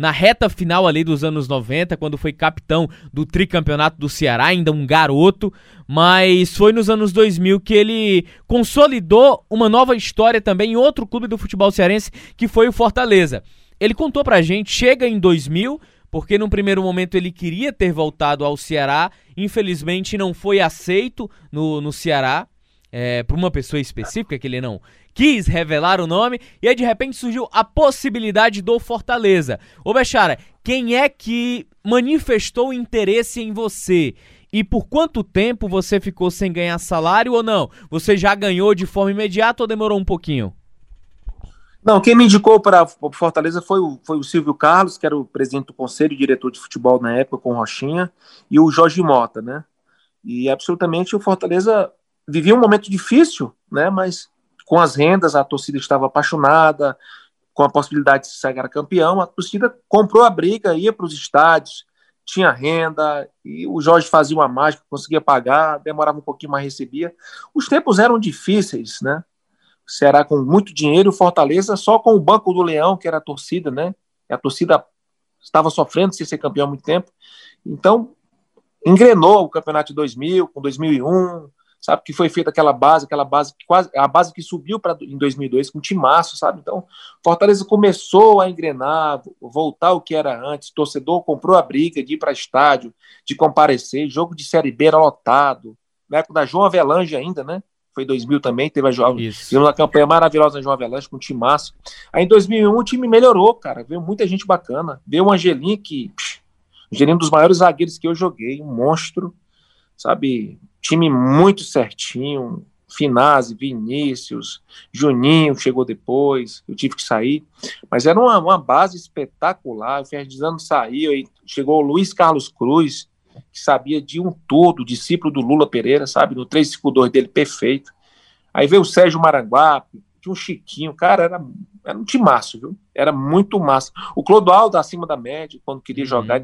Na reta final ali dos anos 90, quando foi capitão do tricampeonato do Ceará, ainda um garoto, mas foi nos anos 2000 que ele consolidou uma nova história também em outro clube do futebol cearense, que foi o Fortaleza. Ele contou pra gente, chega em 2000, porque num primeiro momento ele queria ter voltado ao Ceará, infelizmente não foi aceito no, no Ceará, é, por uma pessoa específica que ele não quis revelar o nome, e aí de repente surgiu a possibilidade do Fortaleza. Ô Bechara, quem é que manifestou interesse em você? E por quanto tempo você ficou sem ganhar salário ou não? Você já ganhou de forma imediata ou demorou um pouquinho? Não, quem me indicou para Fortaleza foi o, foi o Silvio Carlos, que era o presidente do conselho, diretor de futebol na época, com Rochinha, e o Jorge Mota, né? E absolutamente o Fortaleza vivia um momento difícil, né? Mas com as rendas, a torcida estava apaixonada, com a possibilidade de ser campeão, a torcida comprou a briga, ia para os estádios, tinha renda, e o Jorge fazia uma mágica, conseguia pagar, demorava um pouquinho, mas recebia. Os tempos eram difíceis, né? O Ceará com muito dinheiro, o Fortaleza só com o Banco do Leão, que era a torcida, né? A torcida estava sofrendo sem ser campeão há muito tempo. Então, engrenou o campeonato de 2000, com 2001, sabe, que foi feita aquela base, aquela base que quase, a base que subiu para em 2002 com um timaço, sabe? Então, Fortaleza começou a engrenar, voltar ao que era antes, o torcedor comprou a briga de ir para estádio, de comparecer, jogo de Série B era lotado, na época da João Avelange ainda, né? Foi 2000 também, teve a João, uma campanha maravilhosa na João Avelange com um timaço. Aí em 2001 o time melhorou, cara, veio muita gente bacana, veio o Angelim que psh, Angelim é um dos maiores zagueiros que eu joguei, um monstro, sabe? Time muito certinho. Finazzi, Vinícius, Juninho chegou depois, eu tive que sair, mas era uma, uma base espetacular. O Ferdinando saiu, aí chegou o Luiz Carlos Cruz, que sabia de um todo, discípulo do Lula Pereira, sabe, no 352 dele perfeito. Aí veio o Sérgio Maranguape, tinha um Chiquinho, cara, era, era um timaço, viu? Era muito massa. O Clodoaldo acima da média, quando queria uhum. jogar,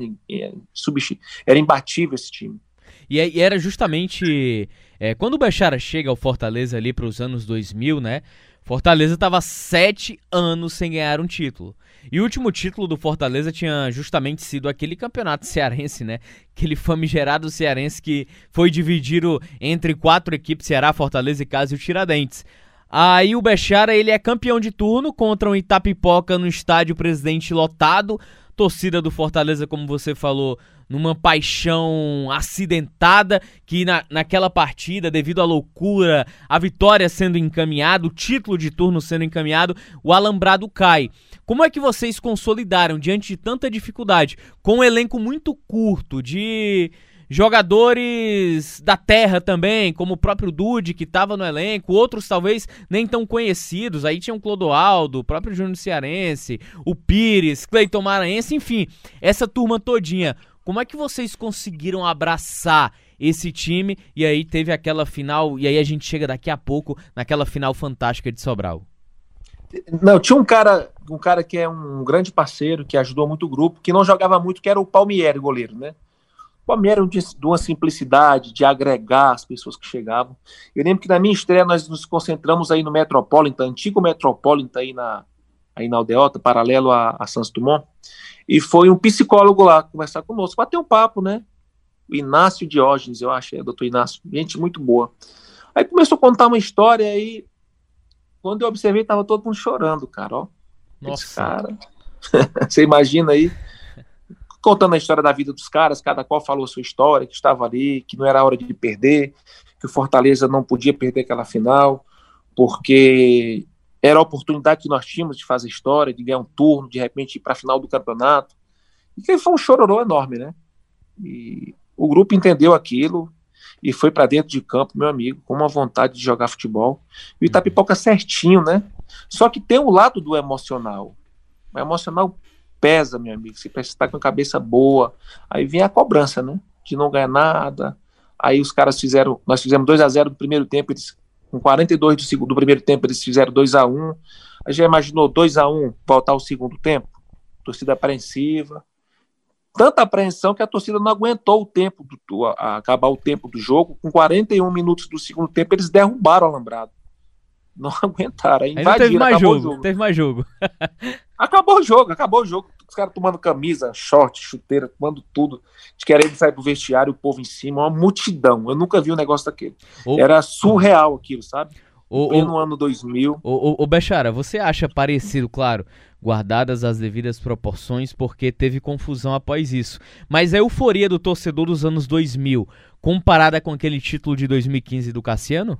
era imbatível esse time. E, e era justamente é, quando o Bechara chega ao Fortaleza ali para os anos 2000, né? Fortaleza estava sete anos sem ganhar um título. E o último título do Fortaleza tinha justamente sido aquele campeonato cearense, né? Aquele famigerado cearense que foi dividido entre quatro equipes, Ceará, Fortaleza e Casa e o Tiradentes. Aí o Bechara, ele é campeão de turno contra o Itapipoca no estádio Presidente lotado. Torcida do Fortaleza, como você falou, numa paixão acidentada, que na, naquela partida, devido à loucura, a vitória sendo encaminhada, o título de turno sendo encaminhado, o alambrado cai. Como é que vocês consolidaram diante de tanta dificuldade, com um elenco muito curto de jogadores da terra também, como o próprio Dude, que estava no elenco, outros talvez nem tão conhecidos. Aí tinha o Clodoaldo, o próprio Júnior Cearense, o Pires, Cleiton Maranhense, enfim, essa turma todinha. Como é que vocês conseguiram abraçar esse time e aí teve aquela final, e aí a gente chega daqui a pouco naquela final fantástica de Sobral? Não, tinha um cara, um cara que é um grande parceiro, que ajudou muito o grupo, que não jogava muito, que era o Palmieri, goleiro, né? O Palmieri era de uma simplicidade, de agregar as pessoas que chegavam. Eu lembro que na minha estreia nós nos concentramos aí no Metropolitan, antigo Metropolitan aí na, aí na Aldeota, paralelo a, a Santos Dumont. E foi um psicólogo lá conversar conosco, bater um papo, né? O Inácio Diógenes, eu acho, é doutor Inácio, gente muito boa. Aí começou a contar uma história aí, quando eu observei, tava todo mundo chorando, cara, ó. Nossa. Esse cara. Você imagina aí, contando a história da vida dos caras, cada qual falou a sua história, que estava ali, que não era hora de perder, que o Fortaleza não podia perder aquela final, porque era a oportunidade que nós tínhamos de fazer história, de ganhar um turno, de repente ir para a final do campeonato. E que foi um chororô enorme, né? E o grupo entendeu aquilo e foi para dentro de campo, meu amigo, com uma vontade de jogar futebol. E o Itapipoca certinho, né? Só que tem o lado do emocional. O emocional pesa, meu amigo. Você está com a cabeça boa. Aí vem a cobrança, né? De não ganhar nada. Aí os caras fizeram. Nós fizemos 2 a 0 no primeiro tempo, eles com 42 do, segundo, do primeiro tempo, eles fizeram 2 a 1 A gente já imaginou 2 a 1 voltar ao segundo tempo? Torcida apreensiva. Tanta apreensão que a torcida não aguentou o tempo, do, a, acabar o tempo do jogo. Com 41 minutos do segundo tempo, eles derrubaram o alambrado. Não aguentaram. Invadiram, teve mais jogo, jogo. Teve mais jogo. acabou o jogo, acabou o jogo. Os caras tomando camisa, short, chuteira, tomando tudo, de querendo sair pro vestiário, o povo em cima, uma multidão. Eu nunca vi um negócio daquele. Era surreal aquilo, sabe? O, no ano 2000. O, o, o Bechara, você acha parecido, claro, guardadas as devidas proporções, porque teve confusão após isso. Mas a euforia do torcedor dos anos 2000, comparada com aquele título de 2015 do Cassiano?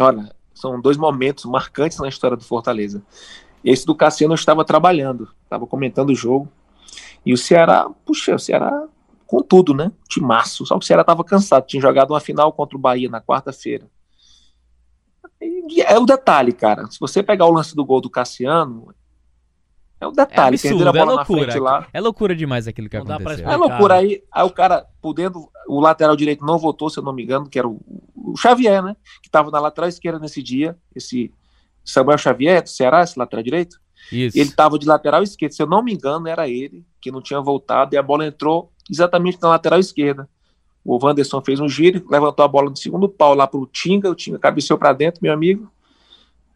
Olha, são dois momentos marcantes na história do Fortaleza. Esse do Cassiano eu estava trabalhando, estava comentando o jogo. E o Ceará, puxa, o Ceará com tudo, né? Timaço. Só que o Ceará tava cansado, tinha jogado uma final contra o Bahia na quarta-feira. É o detalhe, cara. Se você pegar o lance do gol do Cassiano, é o detalhe. É absurdo, é loucura. Lá. É loucura demais aquilo que não aconteceu. É loucura. Aí, aí o cara, podendo, o lateral direito não votou, se eu não me engano, que era o, o Xavier, né? Que tava na lateral esquerda nesse dia. Esse Samuel Xavier, do Ceará, esse lateral direito. Isso. Ele tava de lateral esquerdo. Se eu não me engano, era ele que não tinha voltado e a bola entrou exatamente na lateral esquerda. O Wanderson fez um giro, levantou a bola no segundo pau lá pro Tinga, o Tinga cabeceou para dentro, meu amigo.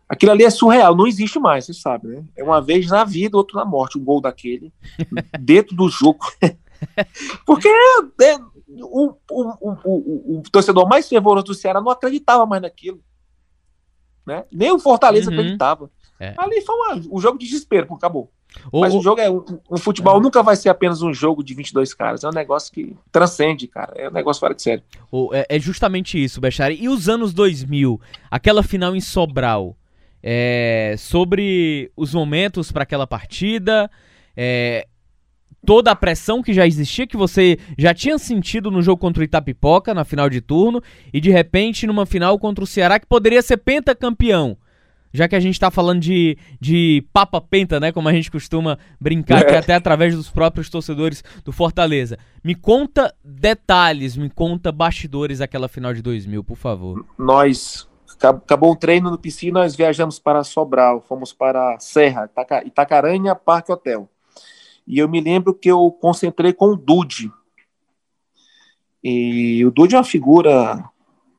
Aquilo ali é surreal, não existe mais, você sabe, né? É uma vez na vida, outro na morte, um gol daquele, dentro do jogo. Porque é, o, o, o, o, torcedor mais fervoroso do Ceará não acreditava mais naquilo. Né? Nem o Fortaleza uhum. acreditava. É. Ali foi uma, um jogo de desespero, acabou. O, Mas o jogo é. Um, um futebol é. nunca vai ser apenas um jogo de 22 caras. É um negócio que transcende, cara. É um negócio fora de sério. O, é, é, justamente isso, Bechari. E os anos 2000, aquela final em Sobral, é, sobre os momentos para aquela partida, é, toda a pressão que já existia, que você já tinha sentido no jogo contra o Itapipoca, na final de turno, e de repente numa final contra o Ceará, que poderia ser pentacampeão já que a gente está falando de, de Papa Penta, né? Como a gente costuma brincar, é. até através dos próprios torcedores do Fortaleza. Me conta detalhes, me conta bastidores daquela final de 2000, por favor. Nós, acabou o treino no piscina, nós viajamos para Sobral, fomos para Serra, Itacaranha, Parque Hotel. E eu me lembro que eu concentrei com o Dude. E o Dude é uma figura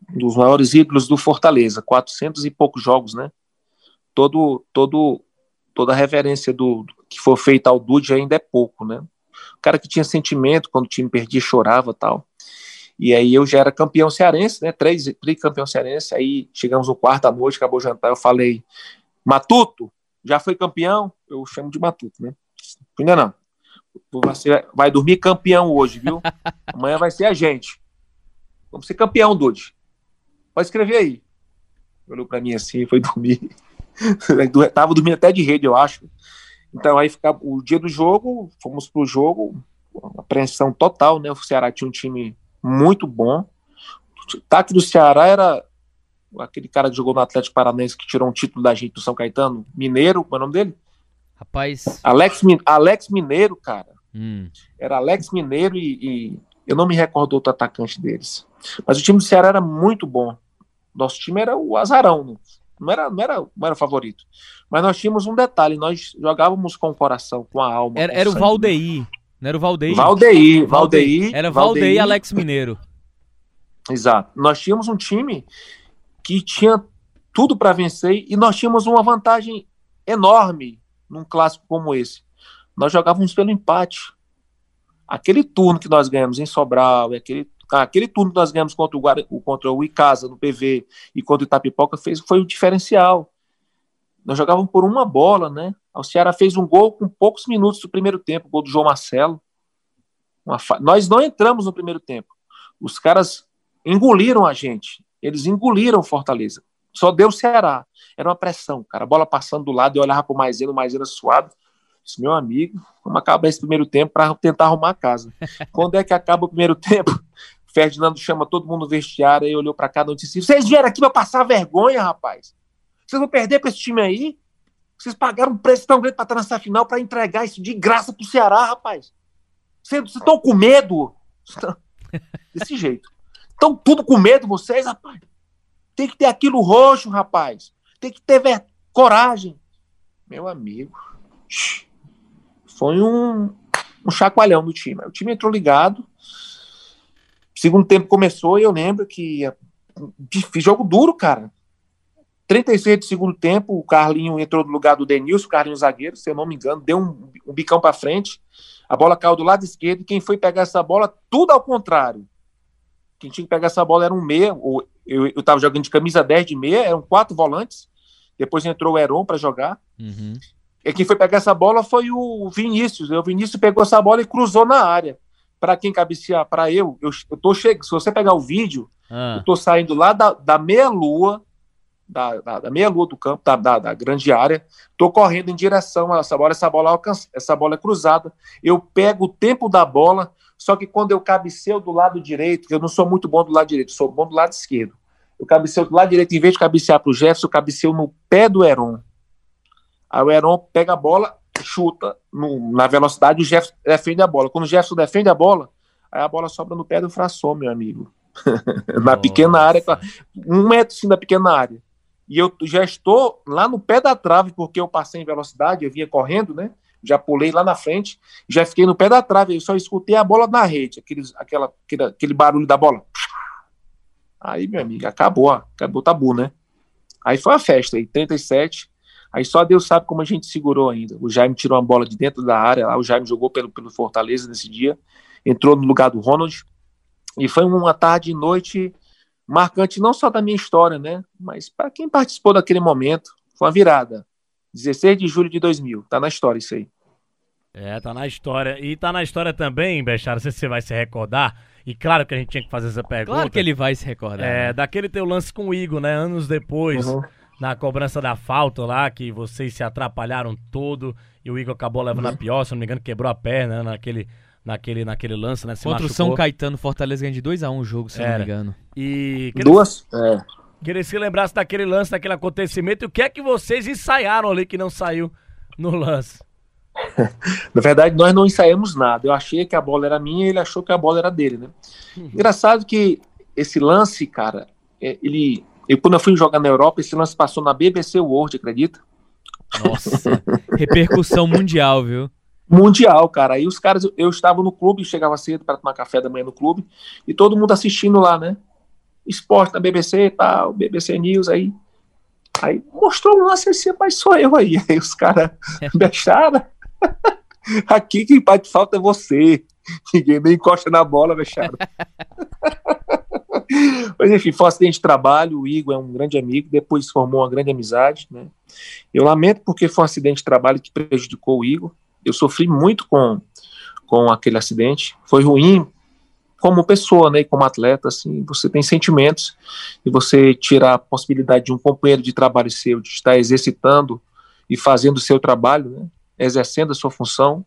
dos maiores ídolos do Fortaleza, 400 e poucos jogos, né? todo, todo, toda a reverência do, do que for feita ao Dude ainda é pouco, né? O cara que tinha sentimento quando o time perdia, chorava tal. E aí eu já era campeão cearense, né? Três, três campeão cearense. Aí chegamos no quarto à noite, acabou o jantar. Eu falei, Matuto, já foi campeão? Eu chamo de Matuto, né? Ainda não. Você vai dormir campeão hoje, viu? Amanhã vai ser a gente. Vamos ser campeão, Dude. Pode escrever aí. Olhou para mim assim, foi dormir. Tava dormindo até de rede, eu acho. Então aí ficava o dia do jogo, fomos pro jogo, apreensão total, né? O Ceará tinha um time muito bom. O ataque do Ceará era aquele cara que jogou no Atlético Paranaense que tirou um título da gente do São Caetano, Mineiro, qual é o nome dele? Rapaz. Alex, Alex Mineiro, cara. Hum. Era Alex Mineiro e, e, eu não me recordo outro atacante deles. Mas o time do Ceará era muito bom. Nosso time era o azarão. Né? não era, não era, não era favorito. Mas nós tínhamos um detalhe, nós jogávamos com o coração, com a alma. Era, era o Valdeir. Não era o Valdeir? Valdeir, Valdeir. Era Valdeir e Alex Mineiro. Exato. Nós tínhamos um time que tinha tudo para vencer e nós tínhamos uma vantagem enorme num clássico como esse. Nós jogávamos pelo empate. Aquele turno que nós ganhamos em Sobral, aquele aquele turno que nós ganhamos contra o, contra o Icasa no PV e contra o Itapipoca fez, foi o diferencial. Nós jogávamos por uma bola, né? O Ceará fez um gol com poucos minutos do primeiro tempo, gol do João Marcelo. Fa... Nós não entramos no primeiro tempo. Os caras engoliram a gente. Eles engoliram Fortaleza. Só deu o Ceará. Era uma pressão, cara. A bola passando do lado e olhava para o Maisena, o Maisena suado. Disse, meu amigo, vamos acabar esse primeiro tempo para tentar arrumar a casa. Quando é que acaba o primeiro tempo? Ferdinando chama todo mundo no vestiário e olhou para cada um e disse: Vocês vieram aqui para passar vergonha, rapaz. Vocês vão perder para esse time aí? Vocês pagaram um preço tão grande para estar nessa final para entregar isso de graça pro Ceará, rapaz. Vocês estão com medo? Desse jeito. Estão tudo com medo, vocês, rapaz. Tem que ter aquilo roxo, rapaz. Tem que ter coragem. Meu amigo. Foi um, um chacoalhão do time. O time entrou ligado Segundo tempo começou e eu lembro que jogo duro, cara. 36 de segundo tempo, o Carlinho entrou no lugar do Denilson, o Carlinho zagueiro, se eu não me engano, deu um, um bicão para frente. A bola caiu do lado esquerdo e quem foi pegar essa bola, tudo ao contrário. Quem tinha que pegar essa bola era um meia, ou eu, eu tava jogando de camisa 10 de meia, eram quatro volantes. Depois entrou o Heron para jogar. Uhum. E quem foi pegar essa bola foi o Vinícius. O Vinícius pegou essa bola e cruzou na área para quem cabecear, para eu, eu, eu tô chegando. Se você pegar o vídeo, ah. eu tô saindo lá da, da meia-lua, da, da, da meia-lua do campo, da, da, da, grande área, tô correndo em direção a essa bola, essa bola alcança, essa bola é cruzada. Eu pego o tempo da bola, Só que quando eu cabeceio do lado direito, eu não sou muito bom do lado direito, sou bom do lado esquerdo. Eu cabeceio do lado direito, em vez de cabecear para o Jefferson, eu cabeceio no pé do Heron. Aí o Heron pega a bola, chuta no, na velocidade, o Jefferson defende a bola. Quando o Jefferson defende a bola, aí a bola sobra no pé do Frassou, meu amigo. na pequena área, um metro sim da pequena área. E eu já estou lá no pé da trave, porque eu passei em velocidade, eu vinha correndo, né? Já pulei lá na frente, já fiquei no pé da trave, eu só escutei a bola na rede, aquele, aquela, aquele, aquele barulho da bola. Aí, meu amigo, acabou, acabou o tabu, né? Aí foi a festa, aí, 37. Aí só Deus sabe como a gente segurou ainda. O Jaime tirou uma bola de dentro da área, lá o Jaime jogou pelo, pelo Fortaleza nesse dia, entrou no lugar do Ronald. E foi uma tarde e noite marcante não só da minha história, né? Mas para quem participou daquele momento, foi uma virada. 16 de julho de 2000. Tá na história isso aí. É, tá na história. E tá na história também, Bechara, não sei se você vai se recordar. E claro que a gente tinha que fazer essa pergunta. Claro que ele vai se recordar. É, né? daquele teu lance com o Igor, né? Anos depois, uhum. na cobrança da falta lá, que vocês se atrapalharam todo e o Igor acabou levando uhum. a pior, se não me engano, quebrou a perna né? naquele, naquele, naquele lance, né? Se Contra machucou. o São Caetano, Fortaleza ganha de 2x1 um o jogo, se Era. não me engano. E... Duas? É. Queria se lembrasse daquele lance, daquele acontecimento. E o que é que vocês ensaiaram ali que não saiu no lance? Na verdade, nós não ensaiamos nada. Eu achei que a bola era minha e ele achou que a bola era dele, né? Uhum. Engraçado que esse lance, cara, é, ele. Eu, quando eu fui jogar na Europa, esse lance passou na BBC World, acredita? Nossa, repercussão mundial, viu? Mundial, cara. Aí os caras, eu estava no clube, chegava cedo para tomar café da manhã no clube, e todo mundo assistindo lá, né? Esporte da BBC e tal, BBC News aí. Aí mostrou um lance assim, mas sou eu aí. Aí os caras deixaram. Aqui quem bate falta é você. Ninguém nem encosta na bola, deixaram. Mas enfim, foi um acidente de trabalho. O Igor é um grande amigo, depois formou uma grande amizade. Né? Eu lamento porque foi um acidente de trabalho que prejudicou o Igor. Eu sofri muito com, com aquele acidente. Foi ruim como pessoa, né, e como atleta, assim, você tem sentimentos e você tira a possibilidade de um companheiro de trabalho seu de estar exercitando e fazendo o seu trabalho, né, exercendo a sua função,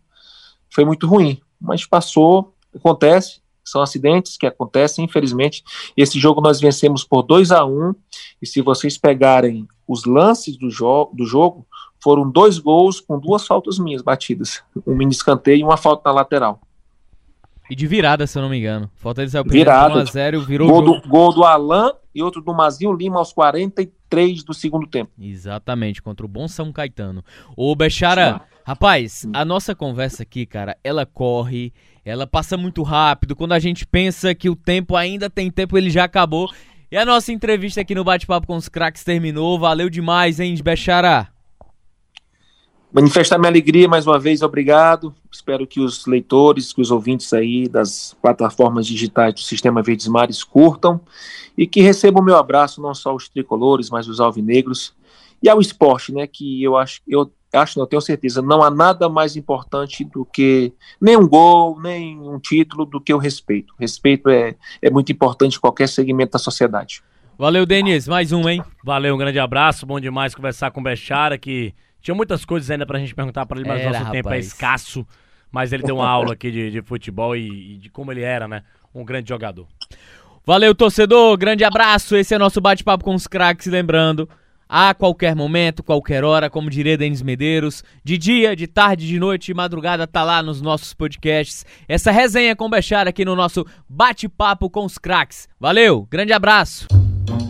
foi muito ruim, mas passou, acontece, são acidentes que acontecem, infelizmente. Esse jogo nós vencemos por 2 a 1 um, e se vocês pegarem os lances do, jo do jogo, foram dois gols com duas faltas minhas batidas, um mini escanteio e uma falta na lateral. E de virada, se eu não me engano. Falta ele sair o primeiro 1x0, virou gol do, gol do Alan e outro do Mazinho Lima aos 43 do segundo tempo. Exatamente, contra o bom São Caetano. Ô, Bechara, rapaz, a nossa conversa aqui, cara, ela corre, ela passa muito rápido. Quando a gente pensa que o tempo ainda tem tempo, ele já acabou. E a nossa entrevista aqui no Bate-Papo com os Craques terminou. Valeu demais, hein, Bechara? Manifestar minha alegria mais uma vez, obrigado. Espero que os leitores, que os ouvintes aí das plataformas digitais do Sistema Verdes Mares curtam e que recebam meu abraço, não só os tricolores, mas os alvinegros e ao esporte, né? Que eu acho, eu acho, não tenho certeza, não há nada mais importante do que nem um gol, nem um título, do que o respeito. respeito é, é muito importante em qualquer segmento da sociedade. Valeu, Denis. Mais um, hein? Valeu, um grande abraço. Bom demais conversar com o Bechara, que tinha muitas coisas ainda pra gente perguntar pra ele, mas era, nosso tempo é escasso. Mas ele deu uma aula aqui de, de futebol e, e, de como ele era, né? Um grande jogador. Valeu, torcedor. Grande abraço. Esse é nosso bate-papo com os craques. Lembrando, a qualquer momento, qualquer hora, como diria Denis Medeiros, de dia, de tarde, de noite, de madrugada, tá lá nos nossos podcasts. Essa resenha com Bechara aqui no nosso bate-papo com os craques. Valeu, grande abraço.